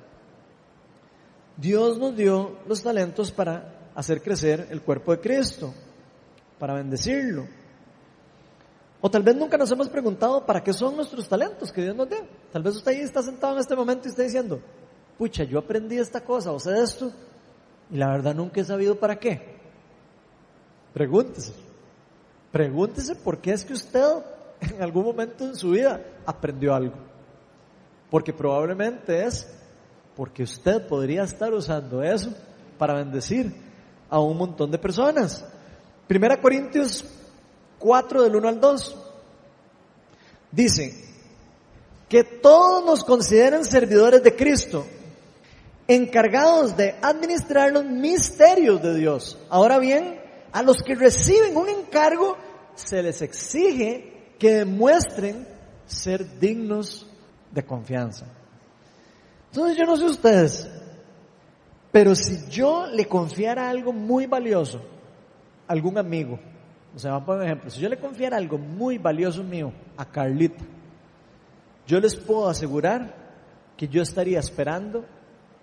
Dios nos dio los talentos para hacer crecer el cuerpo de Cristo, para bendecirlo. O tal vez nunca nos hemos preguntado para qué son nuestros talentos que Dios nos dio. Tal vez usted ahí está sentado en este momento y está diciendo, pucha, yo aprendí esta cosa o sé esto y la verdad nunca he sabido para qué. Pregúntese. Pregúntese por qué es que usted en algún momento en su vida aprendió algo. Porque probablemente es porque usted podría estar usando eso para bendecir a un montón de personas. Primera Corintios 4 del 1 al 2 dice que todos nos consideren servidores de Cristo, encargados de administrar los misterios de Dios. Ahora bien, a los que reciben un encargo se les exige que demuestren ser dignos de confianza. Entonces yo no sé ustedes, pero si yo le confiara algo muy valioso algún amigo, o sea, vamos a poner un ejemplo, si yo le confiara algo muy valioso mío a Carlita, yo les puedo asegurar que yo estaría esperando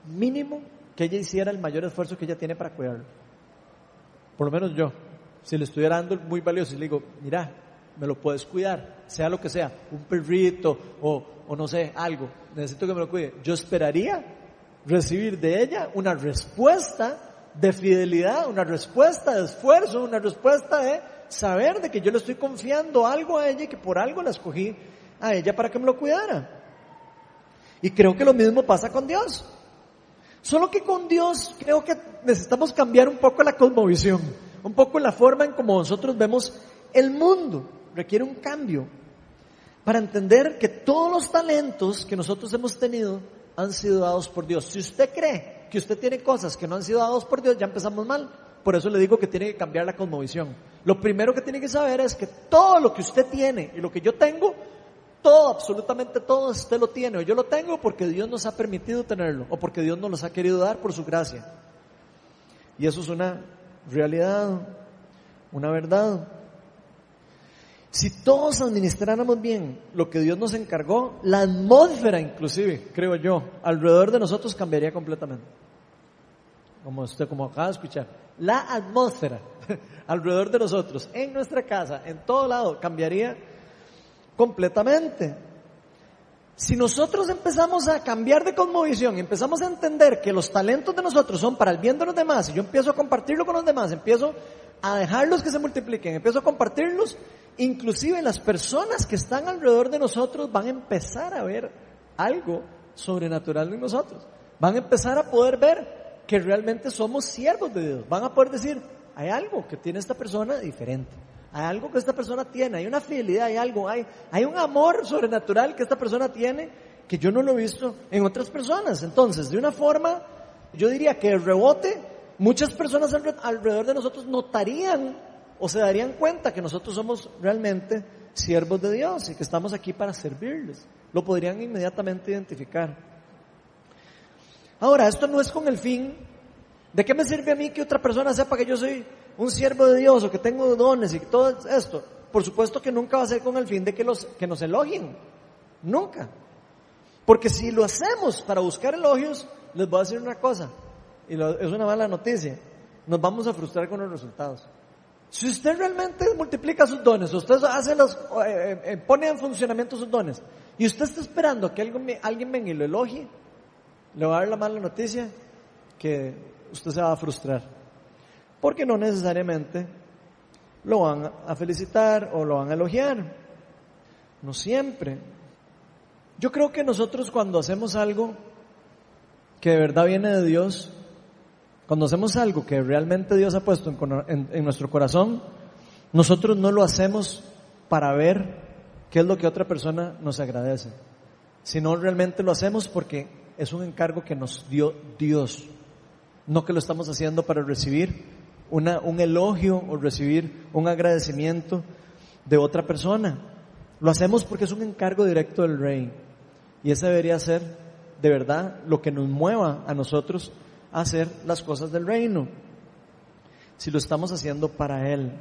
mínimo que ella hiciera el mayor esfuerzo que ella tiene para cuidarlo. Por lo menos yo, si le estuviera dando muy valioso y le digo, mira, me lo puedes cuidar, sea lo que sea, un perrito o, o no sé, algo, necesito que me lo cuide. Yo esperaría recibir de ella una respuesta de fidelidad, una respuesta de esfuerzo, una respuesta de saber de que yo le estoy confiando algo a ella y que por algo la escogí a ella para que me lo cuidara. Y creo que lo mismo pasa con Dios. Solo que con Dios creo que necesitamos cambiar un poco la cosmovisión, un poco la forma en como nosotros vemos el mundo requiere un cambio para entender que todos los talentos que nosotros hemos tenido han sido dados por Dios. Si usted cree que usted tiene cosas que no han sido dados por Dios, ya empezamos mal. Por eso le digo que tiene que cambiar la cosmovisión. Lo primero que tiene que saber es que todo lo que usted tiene y lo que yo tengo, todo, absolutamente todo, usted lo tiene o yo lo tengo porque Dios nos ha permitido tenerlo o porque Dios nos los ha querido dar por su gracia. Y eso es una realidad, una verdad. Si todos administráramos bien lo que Dios nos encargó, la atmósfera inclusive, creo yo, alrededor de nosotros cambiaría completamente. Como usted, como acaba de escuchar. La atmósfera alrededor de nosotros, en nuestra casa, en todo lado, cambiaría completamente. Si nosotros empezamos a cambiar de cosmovisión, empezamos a entender que los talentos de nosotros son para el bien de los demás, y yo empiezo a compartirlo con los demás, empiezo a dejarlos que se multipliquen, empiezo a compartirlos, inclusive las personas que están alrededor de nosotros van a empezar a ver algo sobrenatural en nosotros. Van a empezar a poder ver que realmente somos siervos de Dios. Van a poder decir, hay algo que tiene esta persona diferente. Hay algo que esta persona tiene, hay una fidelidad, hay algo, hay, hay un amor sobrenatural que esta persona tiene que yo no lo he visto en otras personas. Entonces, de una forma, yo diría que el rebote, muchas personas alrededor de nosotros notarían o se darían cuenta que nosotros somos realmente siervos de Dios y que estamos aquí para servirles. Lo podrían inmediatamente identificar. Ahora, esto no es con el fin de qué me sirve a mí que otra persona sepa que yo soy un siervo de Dios o que tengo dones y todo esto. Por supuesto que nunca va a ser con el fin de que, los, que nos elogien. Nunca. Porque si lo hacemos para buscar elogios, les voy a decir una cosa, y es una mala noticia, nos vamos a frustrar con los resultados. Si usted realmente multiplica sus dones, usted hace los, eh, eh, pone en funcionamiento sus dones, y usted está esperando que alguien, alguien venga y lo elogie, le va a dar la mala noticia que usted se va a frustrar. Porque no necesariamente lo van a felicitar o lo van a elogiar. No siempre. Yo creo que nosotros cuando hacemos algo que de verdad viene de Dios, cuando hacemos algo que realmente Dios ha puesto en, nuestro corazón, nosotros no lo hacemos para ver qué es lo que otra persona nos agradece, sino realmente lo hacemos porque es un encargo que nos dio Dios, no que lo estamos haciendo para recibir un elogio o recibir un agradecimiento de otra persona. Lo hacemos porque es un encargo directo del rey. Y ese debería ser, de verdad, lo que nos mueva a nosotros a hacer las cosas del reino. Si lo estamos haciendo para Él.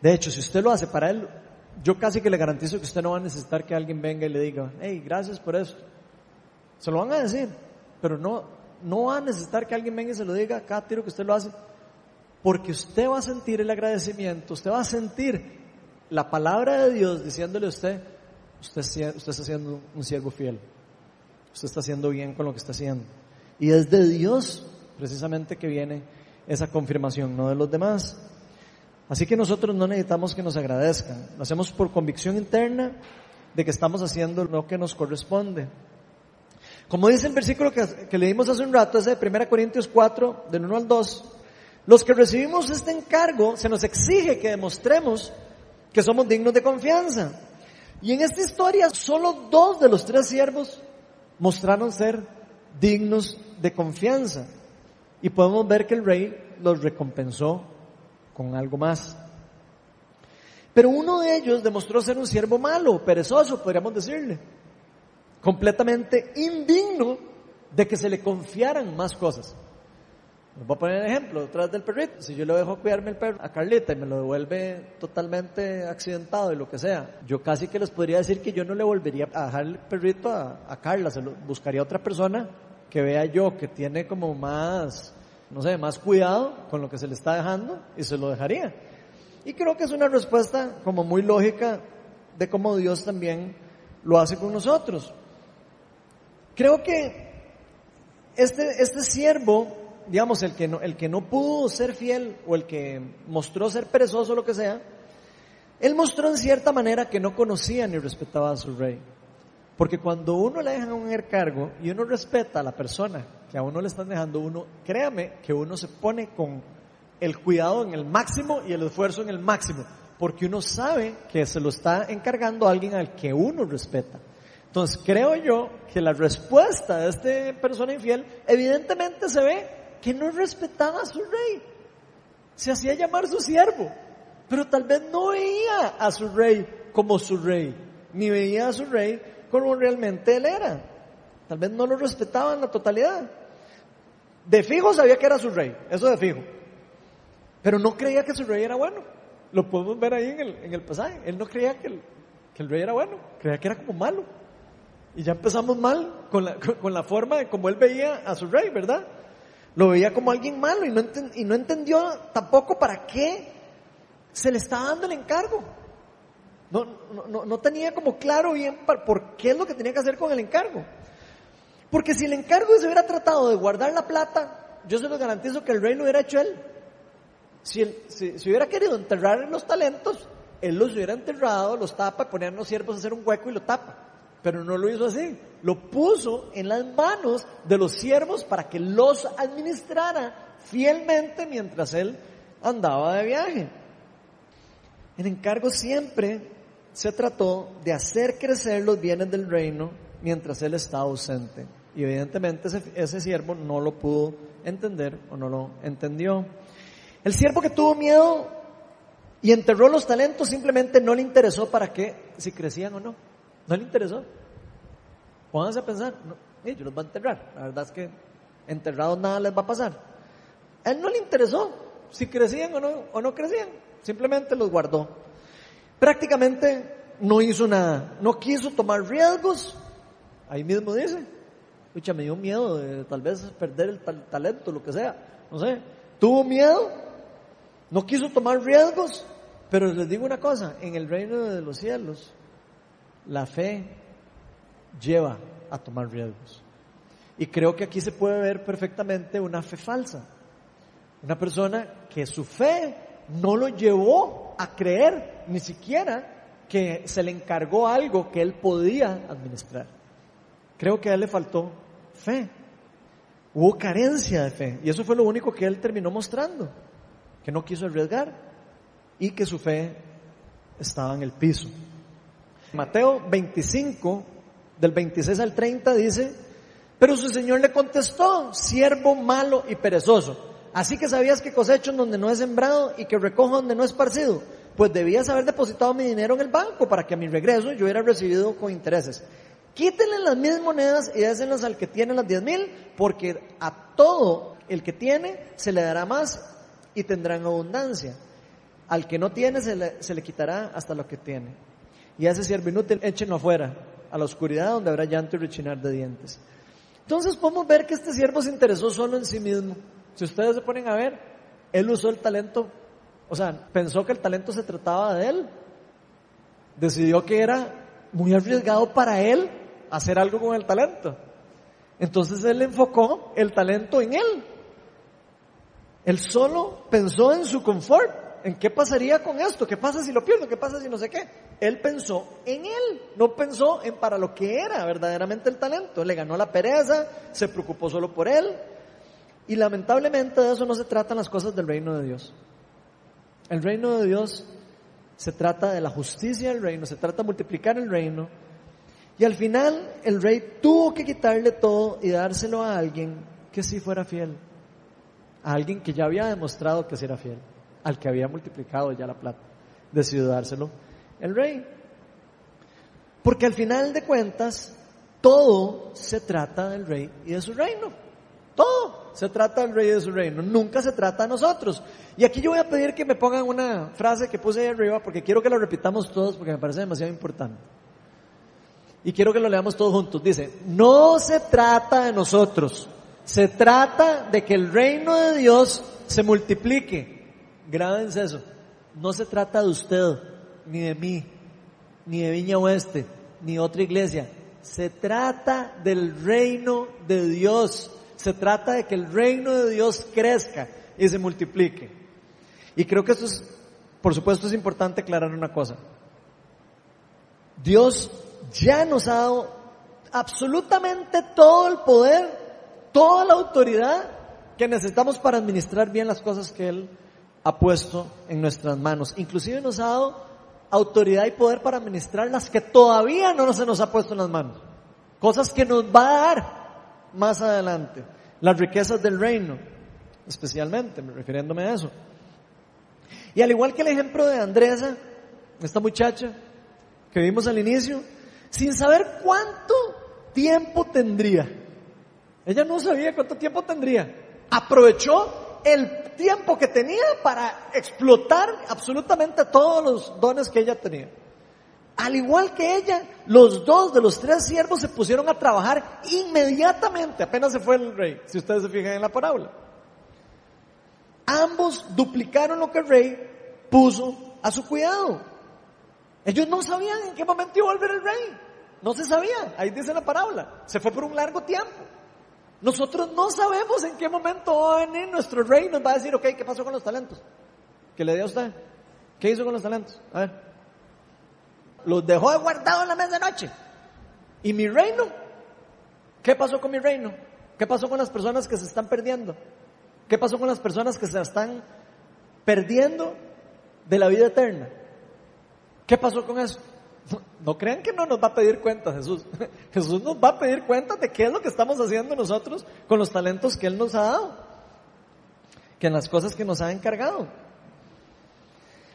De hecho, si usted lo hace para Él, yo casi que le garantizo que usted no va a necesitar que alguien venga y le diga, hey, gracias por esto. Se lo van a decir, pero no, no va a necesitar que alguien venga y se lo diga cada tiro que usted lo hace, porque usted va a sentir el agradecimiento, usted va a sentir la palabra de Dios diciéndole a usted, usted, usted está siendo un siervo fiel, usted está haciendo bien con lo que está haciendo. Y es de Dios precisamente que viene esa confirmación, no de los demás. Así que nosotros no necesitamos que nos agradezcan, lo hacemos por convicción interna de que estamos haciendo lo que nos corresponde. Como dice el versículo que, leímos hace un rato, ese de 1 Corintios 4, del 1 al 2, los que recibimos este encargo se nos exige que demostremos que somos dignos de confianza. Y en esta historia solo dos de los tres siervos mostraron ser dignos de confianza. Y podemos ver que el rey los recompensó con algo más. Pero uno de ellos demostró ser un siervo malo, perezoso, podríamos decirle, completamente indigno de que se le confiaran más cosas. Les voy a poner un ejemplo, detrás del perrito. Si yo le dejo cuidarme el perro a Carlita y me lo devuelve totalmente accidentado y lo que sea, yo casi que les podría decir que yo no le volvería a dejar el perrito a, a Carla, se lo buscaría otra persona que vea yo que tiene como más no sé, más cuidado con lo que se le está dejando y se lo dejaría. Y creo que es una respuesta como muy lógica de cómo Dios también lo hace con nosotros. Creo que este, este siervo, digamos, el que, no, el que no pudo ser fiel o el que mostró ser perezoso o lo que sea, él mostró en cierta manera que no conocía ni respetaba a su rey. Porque cuando uno le deja un encargo y uno respeta a la persona que a uno le están dejando, uno, créame que uno se pone con el cuidado en el máximo y el esfuerzo en el máximo, porque uno sabe que se lo está encargando a alguien al que uno respeta. Entonces creo yo que la respuesta de esta persona infiel evidentemente se ve que no respetaba a su rey. Se hacía llamar su siervo, pero tal vez no veía a su rey como su rey, ni veía a su rey como realmente él era. Tal vez no lo respetaba en la totalidad. De fijo sabía que era su rey, eso de fijo. Pero no creía que su rey era bueno. Lo podemos ver ahí en el, en el pasaje. Él no creía que el, que el rey era bueno, creía que era como malo. Y ya empezamos mal con la, con la forma de cómo él veía a su rey, ¿verdad? Lo veía como alguien malo y no, y no entendió tampoco para qué se le estaba dando el encargo. No, no, no tenía como claro bien por qué es lo que tenía que hacer con el encargo. Porque si el encargo se hubiera tratado de guardar la plata, yo se lo garantizo que el rey lo hubiera hecho él. Si, si, hubiera querido enterrar los talentos, él los hubiera enterrado, los tapa, ponía a los siervos hacer un hueco y lo tapa. Pero no lo hizo así. Lo puso en las manos de los siervos para que los administrara fielmente mientras él andaba de viaje. El encargo siempre se trató de hacer crecer los bienes del reino mientras él estaba ausente. Y evidentemente ese, ese siervo no lo pudo entender o no lo entendió. El siervo que tuvo miedo y enterró los talentos simplemente no le interesó para qué, si crecían o no. No le interesó. Pónganse a pensar, no, ellos los va a enterrar. La verdad es que enterrados nada les va a pasar. A él no le interesó si crecían o no, o no crecían. Simplemente los guardó. Prácticamente no hizo nada, no quiso tomar riesgos, ahí mismo dice, escucha, me dio miedo de tal vez perder el talento, lo que sea, no sé, tuvo miedo, no quiso tomar riesgos, pero les digo una cosa, en el reino de los cielos, la fe lleva a tomar riesgos. Y creo que aquí se puede ver perfectamente una fe falsa. Una persona que su fe no lo llevó a creer ni siquiera que se le encargó algo que él podía administrar. Creo que a él le faltó fe. Hubo carencia de fe. Y eso fue lo único que él terminó mostrando. Que no quiso arriesgar y que su fe estaba en el piso. Mateo 25, del 26 al 30 dice, pero su señor le contestó, siervo malo y perezoso. Así que sabías que cosecho en donde no he sembrado y que recojo donde no he esparcido. Pues debías haber depositado mi dinero en el banco para que a mi regreso yo hubiera recibido con intereses. Quítenle las mil monedas y désenlas al que tiene las diez mil, porque a todo el que tiene se le dará más y tendrán abundancia. Al que no tiene se le, se le quitará hasta lo que tiene. Y a ese siervo inútil échenlo afuera, a la oscuridad donde habrá llanto y rechinar de dientes. Entonces podemos ver que este siervo se interesó solo en sí mismo. Si ustedes se ponen a ver, él usó el talento, o sea, pensó que el talento se trataba de él. Decidió que era muy arriesgado para él hacer algo con el talento. Entonces él enfocó el talento en él. Él solo pensó en su confort, en qué pasaría con esto, qué pasa si lo pierdo, qué pasa si no sé qué. Él pensó en él, no pensó en para lo que era verdaderamente el talento. Le ganó la pereza, se preocupó solo por él. Y lamentablemente de eso no se tratan las cosas del reino de Dios. El reino de Dios se trata de la justicia del reino, se trata de multiplicar el reino. Y al final el rey tuvo que quitarle todo y dárselo a alguien que sí fuera fiel. A alguien que ya había demostrado que sí era fiel, al que había multiplicado ya la plata. Decidió dárselo el rey. Porque al final de cuentas, todo se trata del rey y de su reino. Todo se trata del rey y de su reino. Nunca se trata de nosotros. Y aquí yo voy a pedir que me pongan una frase que puse ahí arriba porque quiero que la repitamos todos porque me parece demasiado importante. Y quiero que lo leamos todos juntos. Dice, no se trata de nosotros. Se trata de que el reino de Dios se multiplique. Grábense eso. No se trata de usted ni de mí, ni de Viña Oeste, ni otra iglesia. Se trata del reino de Dios. Se trata de que el reino de Dios crezca y se multiplique. Y creo que esto es, por supuesto, es importante aclarar una cosa. Dios ya nos ha dado absolutamente todo el poder, toda la autoridad que necesitamos para administrar bien las cosas que Él ha puesto en nuestras manos. Inclusive nos ha dado autoridad y poder para administrar las que todavía no se nos ha puesto en las manos. Cosas que nos va a dar más adelante. Las riquezas del reino, especialmente, refiriéndome a eso. Y al igual que el ejemplo de Andresa, esta muchacha que vimos al inicio, sin saber cuánto tiempo tendría. Ella no sabía cuánto tiempo tendría. Aprovechó el tiempo que tenía para explotar absolutamente todos los dones que ella tenía. Al igual que ella, los dos de los tres siervos se pusieron a trabajar inmediatamente, apenas se fue el rey, si ustedes se fijan en la parábola. Ambos duplicaron lo que el rey puso a su cuidado. Ellos no sabían en qué momento iba a volver el rey. No se sabía. Ahí dice la parábola. Se fue por un largo tiempo. Nosotros no sabemos en qué momento va nuestro rey nos va a decir, ok, ¿qué pasó con los talentos? ¿Qué le dio a usted? ¿Qué hizo con los talentos? A ver. Los dejó guardados en la mesa de noche. ¿Y mi reino? ¿Qué pasó con mi reino? ¿Qué pasó con las personas que se están perdiendo? ¿Qué pasó con las personas que se están perdiendo de la vida eterna? ¿Qué pasó con eso? No, crean que no nos va a pedir cuentas Jesús. Jesús nos va a pedir cuentas de qué es lo que estamos haciendo nosotros con los talentos que Él nos ha dado, que en las cosas que nos ha encargado.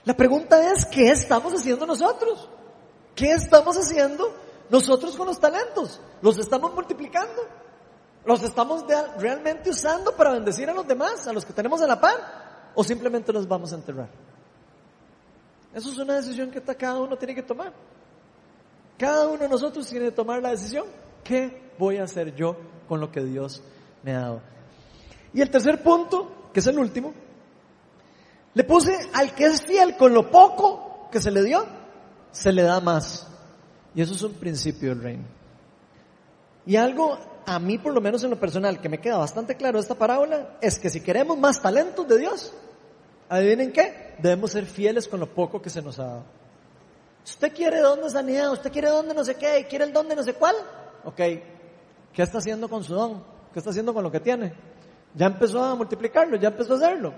La pregunta es, ¿qué estamos haciendo nosotros? ¿Qué estamos haciendo nosotros con los talentos? ¿Los estamos multiplicando? ¿Los estamos realmente usando para bendecir a los demás, a los que tenemos en la par? ¿O simplemente los vamos a enterrar? Eso es una decisión que cada uno tiene que tomar. Cada uno de nosotros tiene que tomar la decisión. ¿Qué voy a hacer yo con lo que Dios me ha dado? Y el tercer punto, que es el último, le puse al que es fiel con lo poco que se le dio, se le da más. Y eso es un principio del reino. Y algo a mí, por lo menos en lo personal, que me queda bastante claro esta parábola, es que si queremos más talentos de Dios, adivinen qué, debemos ser fieles con lo poco que se nos ha dado. Usted quiere don de sanidad, usted quiere don de no sé qué, quiere el don de no sé cuál. Ok, ¿qué está haciendo con su don? ¿Qué está haciendo con lo que tiene? Ya empezó a multiplicarlo, ya empezó a hacerlo.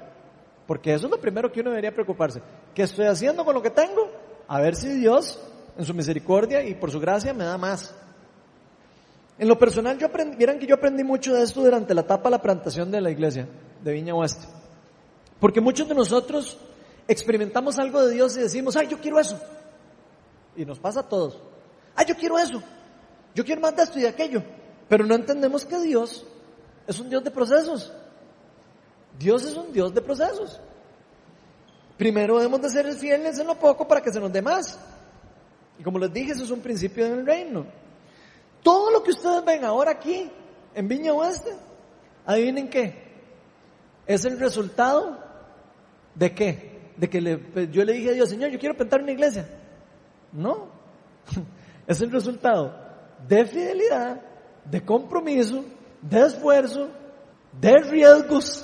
Porque eso es lo primero que uno debería preocuparse. ¿Qué estoy haciendo con lo que tengo? A ver si Dios, en su misericordia y por su gracia, me da más. En lo personal, yo aprendí, vieran que yo aprendí mucho de esto durante la etapa de la plantación de la iglesia de Viña Oeste. Porque muchos de nosotros experimentamos algo de Dios y decimos, ay, yo quiero eso. Y nos pasa a todos. Ay, yo quiero eso. Yo quiero más de esto y de aquello. Pero no entendemos que Dios es un Dios de procesos. Dios es un Dios de procesos. Primero debemos de ser fieles en lo poco para que se nos dé más. Y como les dije, eso es un principio del reino. Todo lo que ustedes ven ahora aquí, en Viña Oeste, adivinen qué. Es el resultado de qué? De que yo le dije a Dios, Señor, yo quiero pintar una iglesia. No. Es el resultado de fidelidad, de compromiso, de esfuerzo, de riesgos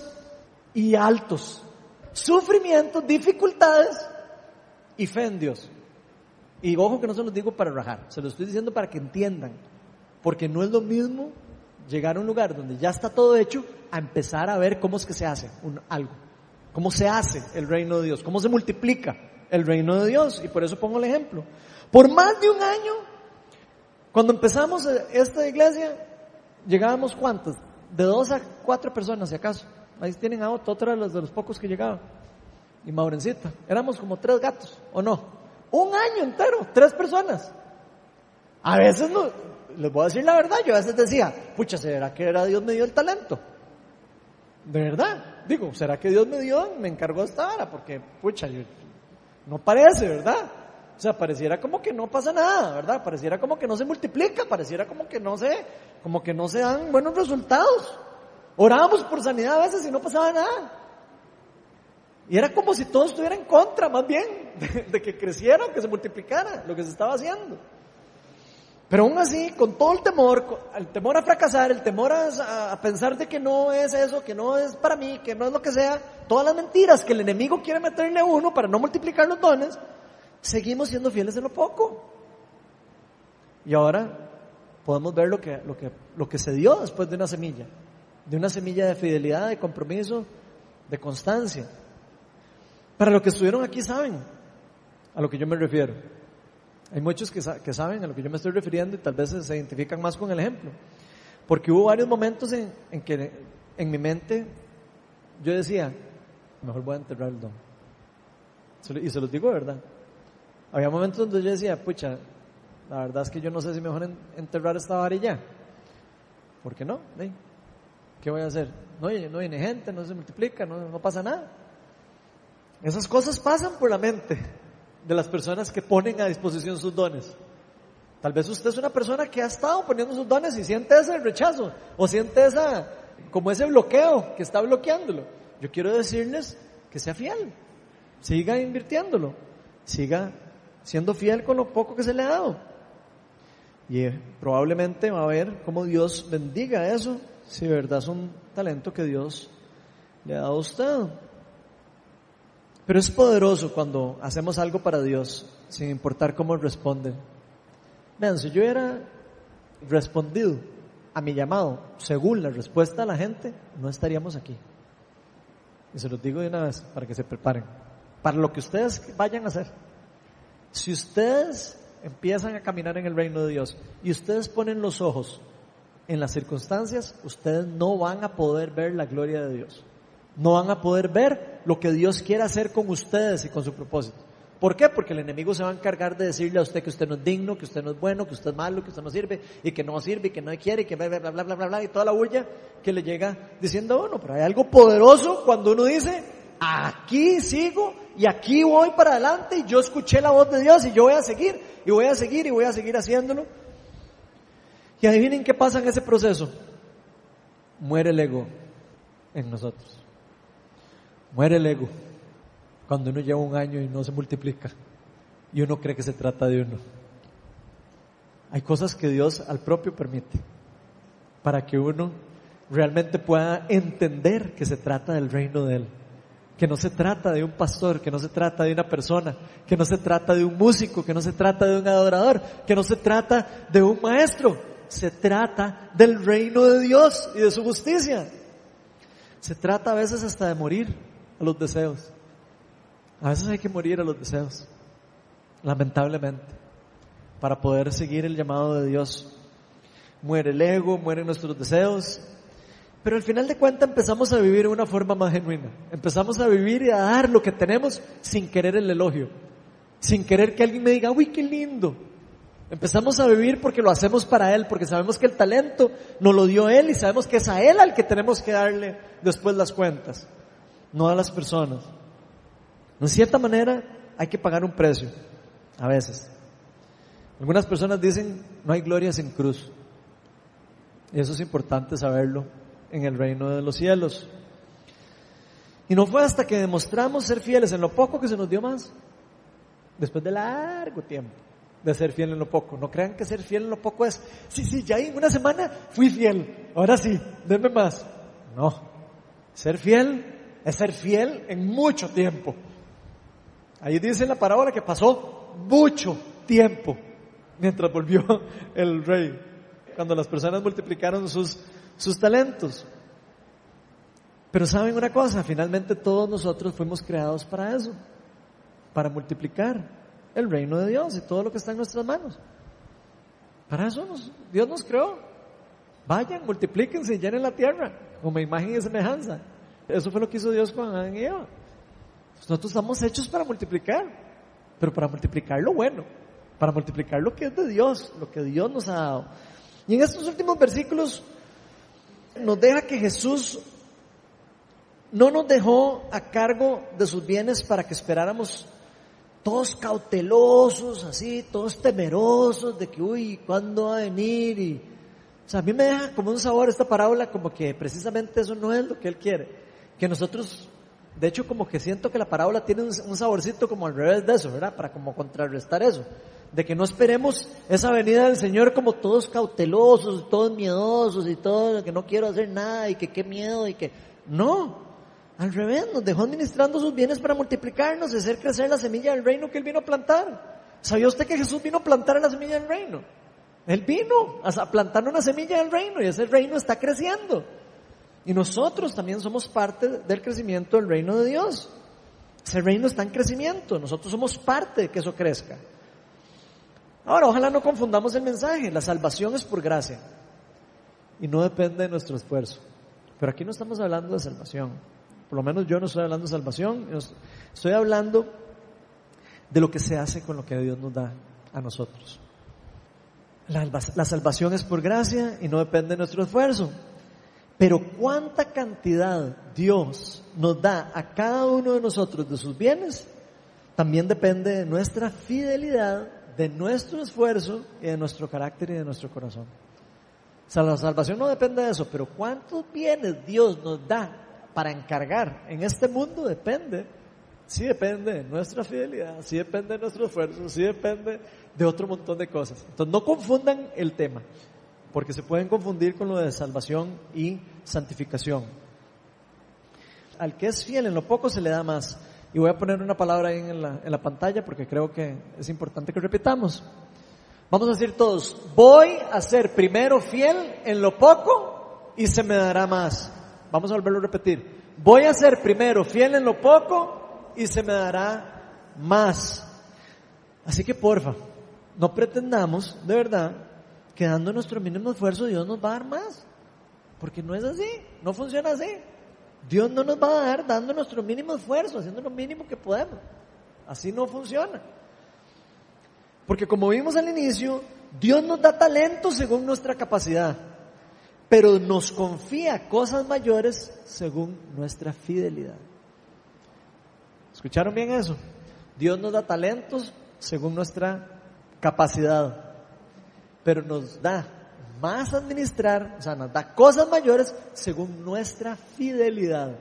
y altos. Sufrimientos, dificultades y fe en Dios. Y ojo que no se los digo para rajar, se lo estoy diciendo para que entiendan. Porque no es lo mismo llegar a un lugar donde ya está todo hecho a empezar a ver cómo es que se hace un, algo. Cómo se hace el reino de Dios, cómo se multiplica el reino de Dios. Y por eso pongo el ejemplo. Por más de un año, cuando empezamos esta iglesia, llegábamos cuántos? De dos a cuatro personas, si acaso. Ahí tienen a otra de los, de los pocos que llegaban. Y Maurencita. Éramos como tres gatos, ¿o no? Un año entero, tres personas. A veces no, les voy a decir la verdad, yo a veces decía, pucha, ¿será que era Dios me dio el talento? De verdad, digo, ¿será que Dios me dio, me encargó esta hora? Porque, pucha, no parece, ¿verdad? O sea, pareciera como que no pasa nada, ¿verdad? Pareciera como que no se multiplica, pareciera como que no se, como que no se dan buenos resultados. Orábamos por sanidad a veces y no pasaba nada. Y era como si todo estuviera en contra, más bien, de, que creciera, que se multiplicara lo que se estaba haciendo. Pero aún así, con todo el temor, el temor a fracasar, el temor a, pensar de que no es eso, que no es para mí, que no es lo que sea, todas las mentiras que el enemigo quiere meterle a uno para no multiplicar los dones, seguimos siendo fieles en lo poco. Y ahora podemos ver lo que, lo que, lo que se dio después de una semilla, de una semilla de fidelidad, de compromiso, de constancia. Para los que estuvieron aquí saben a lo que yo me refiero. Hay muchos que, saben a lo que yo me estoy refiriendo y tal vez se identifican más con el ejemplo. Porque hubo varios momentos en, que en mi mente yo decía, mejor voy a enterrar el don. Y se los digo de verdad. Había momentos donde yo decía, pucha, la verdad es que yo no sé si mejor enterrar esta varilla. ¿Por qué no? ¿Qué voy a hacer? No, no viene gente, no se multiplica, no, no pasa nada. Esas cosas pasan por la mente de las personas que ponen a disposición sus dones. Tal vez usted es una persona que ha estado poniendo sus dones y siente ese rechazo o siente esa, como ese bloqueo que está bloqueándolo. Yo quiero decirles que sea fiel, siga invirtiéndolo, siga siendo fiel con lo poco que se le ha dado. Y eh, probablemente va a ver cómo Dios bendiga eso, si de verdad es un talento que Dios le ha dado a usted. Pero es poderoso cuando hacemos algo para Dios, sin importar cómo responden. Vean, si yo hubiera respondido a mi llamado según la respuesta de la gente, no estaríamos aquí. Y se los digo de una vez para que se preparen. Para lo que ustedes vayan a hacer. Si ustedes empiezan a caminar en el reino de Dios y ustedes ponen los ojos en las circunstancias, ustedes no van a poder ver la gloria de Dios no van a poder ver lo que Dios quiere hacer con ustedes y con su propósito. ¿Por qué? Porque el enemigo se va a encargar de decirle a usted que usted no es digno, que usted no es bueno, que usted es malo, que usted no sirve y que no sirve y que no quiere y que bla bla bla bla bla bla y toda la bulla que le llega diciendo bueno, pero hay algo poderoso cuando uno dice aquí sigo y aquí voy para adelante y yo escuché la voz de Dios y yo voy a seguir y voy a seguir y voy a seguir haciéndolo. Y adivinen qué pasa en ese proceso. Muere el ego en nosotros. Muere el ego cuando uno lleva un año y no se multiplica y uno cree que se trata de uno. Hay cosas que Dios al propio permite para que uno realmente pueda entender que se trata del reino de Él. Que no se trata de un pastor, que no se trata de una persona, que no se trata de un músico, que no se trata de un adorador, que no se trata de un maestro. Se trata del reino de Dios y de su justicia. Se trata a veces hasta de morir a los deseos. A veces hay que morir a los deseos, lamentablemente, para poder seguir el llamado de Dios. muere el ego, mueren nuestros deseos. Pero al final de cuentas empezamos a vivir de una forma más genuina. Empezamos a vivir y a dar lo que tenemos sin querer el elogio. Sin querer que alguien me diga, uy, qué lindo. Empezamos a vivir porque lo hacemos para Él, porque sabemos que el talento nos lo dio Él y sabemos que es a Él al que tenemos que darle después las cuentas, no a las personas. En cierta manera hay que pagar un precio, a veces. Algunas personas dicen, no hay gloria sin cruz. Y eso es importante saberlo en el reino de los cielos. Y no fue hasta que demostramos ser fieles en lo poco que se nos dio más, después de largo tiempo de ser fiel en lo poco. No crean que ser fiel en lo poco es, sí, sí, ya en una semana fui fiel, ahora sí, denme más. No, ser fiel es ser fiel en mucho tiempo. Ahí dice la parábola que pasó mucho tiempo mientras volvió el rey, cuando las personas multiplicaron sus, sus talentos. Pero saben una cosa, finalmente todos nosotros fuimos creados para eso, para multiplicar el reino de Dios y todo lo que está en nuestras manos. Para eso Dios nos creó. Vayan, multiplíquense y llenen la tierra como imagen y semejanza. Eso fue lo que hizo Dios con Adán y Eva. Nosotros estamos hechos para multiplicar, pero para multiplicar lo bueno, para multiplicar lo que es de Dios, lo que Dios nos ha dado. Y en estos últimos versículos nos deja que Jesús no nos dejó a cargo de sus bienes para que esperáramos todos cautelosos, así, todos temerosos de que, uy, ¿cuándo va a venir? O sea, a mí me deja como un sabor esta parábola, como que precisamente eso no es lo que Él quiere. Que nosotros, de hecho, como que siento que la parábola tiene un, saborcito como al revés de eso, ¿verdad? Para como contrarrestar eso. De que no esperemos esa venida del Señor como todos cautelosos, todos miedosos y todo, que no quiero hacer nada y que qué miedo y que... No, al revés, nos dejó administrando sus bienes para multiplicarnos y hacer crecer la semilla del reino que Él vino a plantar. ¿Sabía usted que Jesús vino a plantar la semilla del reino? Él vino a plantar una semilla del reino y ese reino está creciendo. Y nosotros también somos parte del crecimiento del reino de Dios. Ese reino está en crecimiento, nosotros somos parte de que eso crezca. Ahora, ojalá no confundamos el mensaje, la salvación es por gracia y no depende de nuestro esfuerzo. Pero aquí no estamos hablando de salvación. Por lo menos yo no estoy hablando de salvación, estoy hablando de lo que se hace con lo que Dios nos da a nosotros. La, la salvación es por gracia y no depende de nuestro esfuerzo. Pero cuánta cantidad Dios nos da a cada uno de nosotros de sus bienes, también depende de nuestra fidelidad, de nuestro esfuerzo y de nuestro carácter y de nuestro corazón. O sea, la salvación no depende de eso, pero cuántos bienes Dios nos da para encargar en este mundo depende, sí depende de nuestra fidelidad, sí depende de nuestro esfuerzo, sí depende de otro montón de cosas. Entonces no confundan el tema, porque se pueden confundir con lo de salvación y santificación. Al que es fiel en lo poco se le da más. Y voy a poner una palabra ahí en la, en la pantalla porque creo que es importante que repitamos. Vamos a decir todos, voy a ser primero fiel en lo poco y se me dará más. Vamos a volverlo a repetir. Voy a ser primero fiel en lo poco y se me dará más. Así que porfa, no pretendamos de verdad que dando nuestro mínimo esfuerzo Dios nos va a dar más. Porque no es así, no funciona así. Dios no nos va a dar dando nuestro mínimo esfuerzo, haciendo lo mínimo que podemos. Así no funciona. Porque como vimos al inicio, Dios nos da talento según nuestra capacidad pero nos confía cosas mayores según nuestra fidelidad. ¿Escucharon bien eso? Dios nos da talentos según nuestra capacidad, pero nos da más administrar, o sea, nos da cosas mayores según nuestra fidelidad.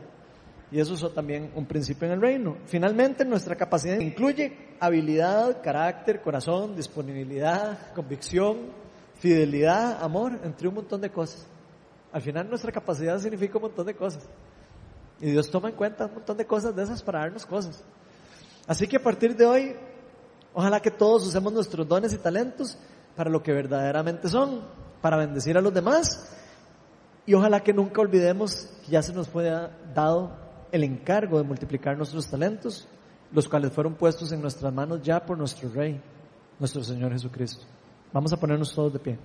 Y eso es también un principio en el reino. Finalmente, nuestra capacidad incluye habilidad, carácter, corazón, disponibilidad, convicción, fidelidad, amor, entre un montón de cosas. Al final nuestra capacidad significa un montón de cosas. Y Dios toma en cuenta un montón de cosas de esas para darnos cosas. Así que a partir de hoy, ojalá que todos usemos nuestros dones y talentos para lo que verdaderamente son, para bendecir a los demás. Y ojalá que nunca olvidemos que ya se nos fue dado el encargo de multiplicar nuestros talentos, los cuales fueron puestos en nuestras manos ya por nuestro Rey, nuestro Señor Jesucristo. Vamos a ponernos todos de pie.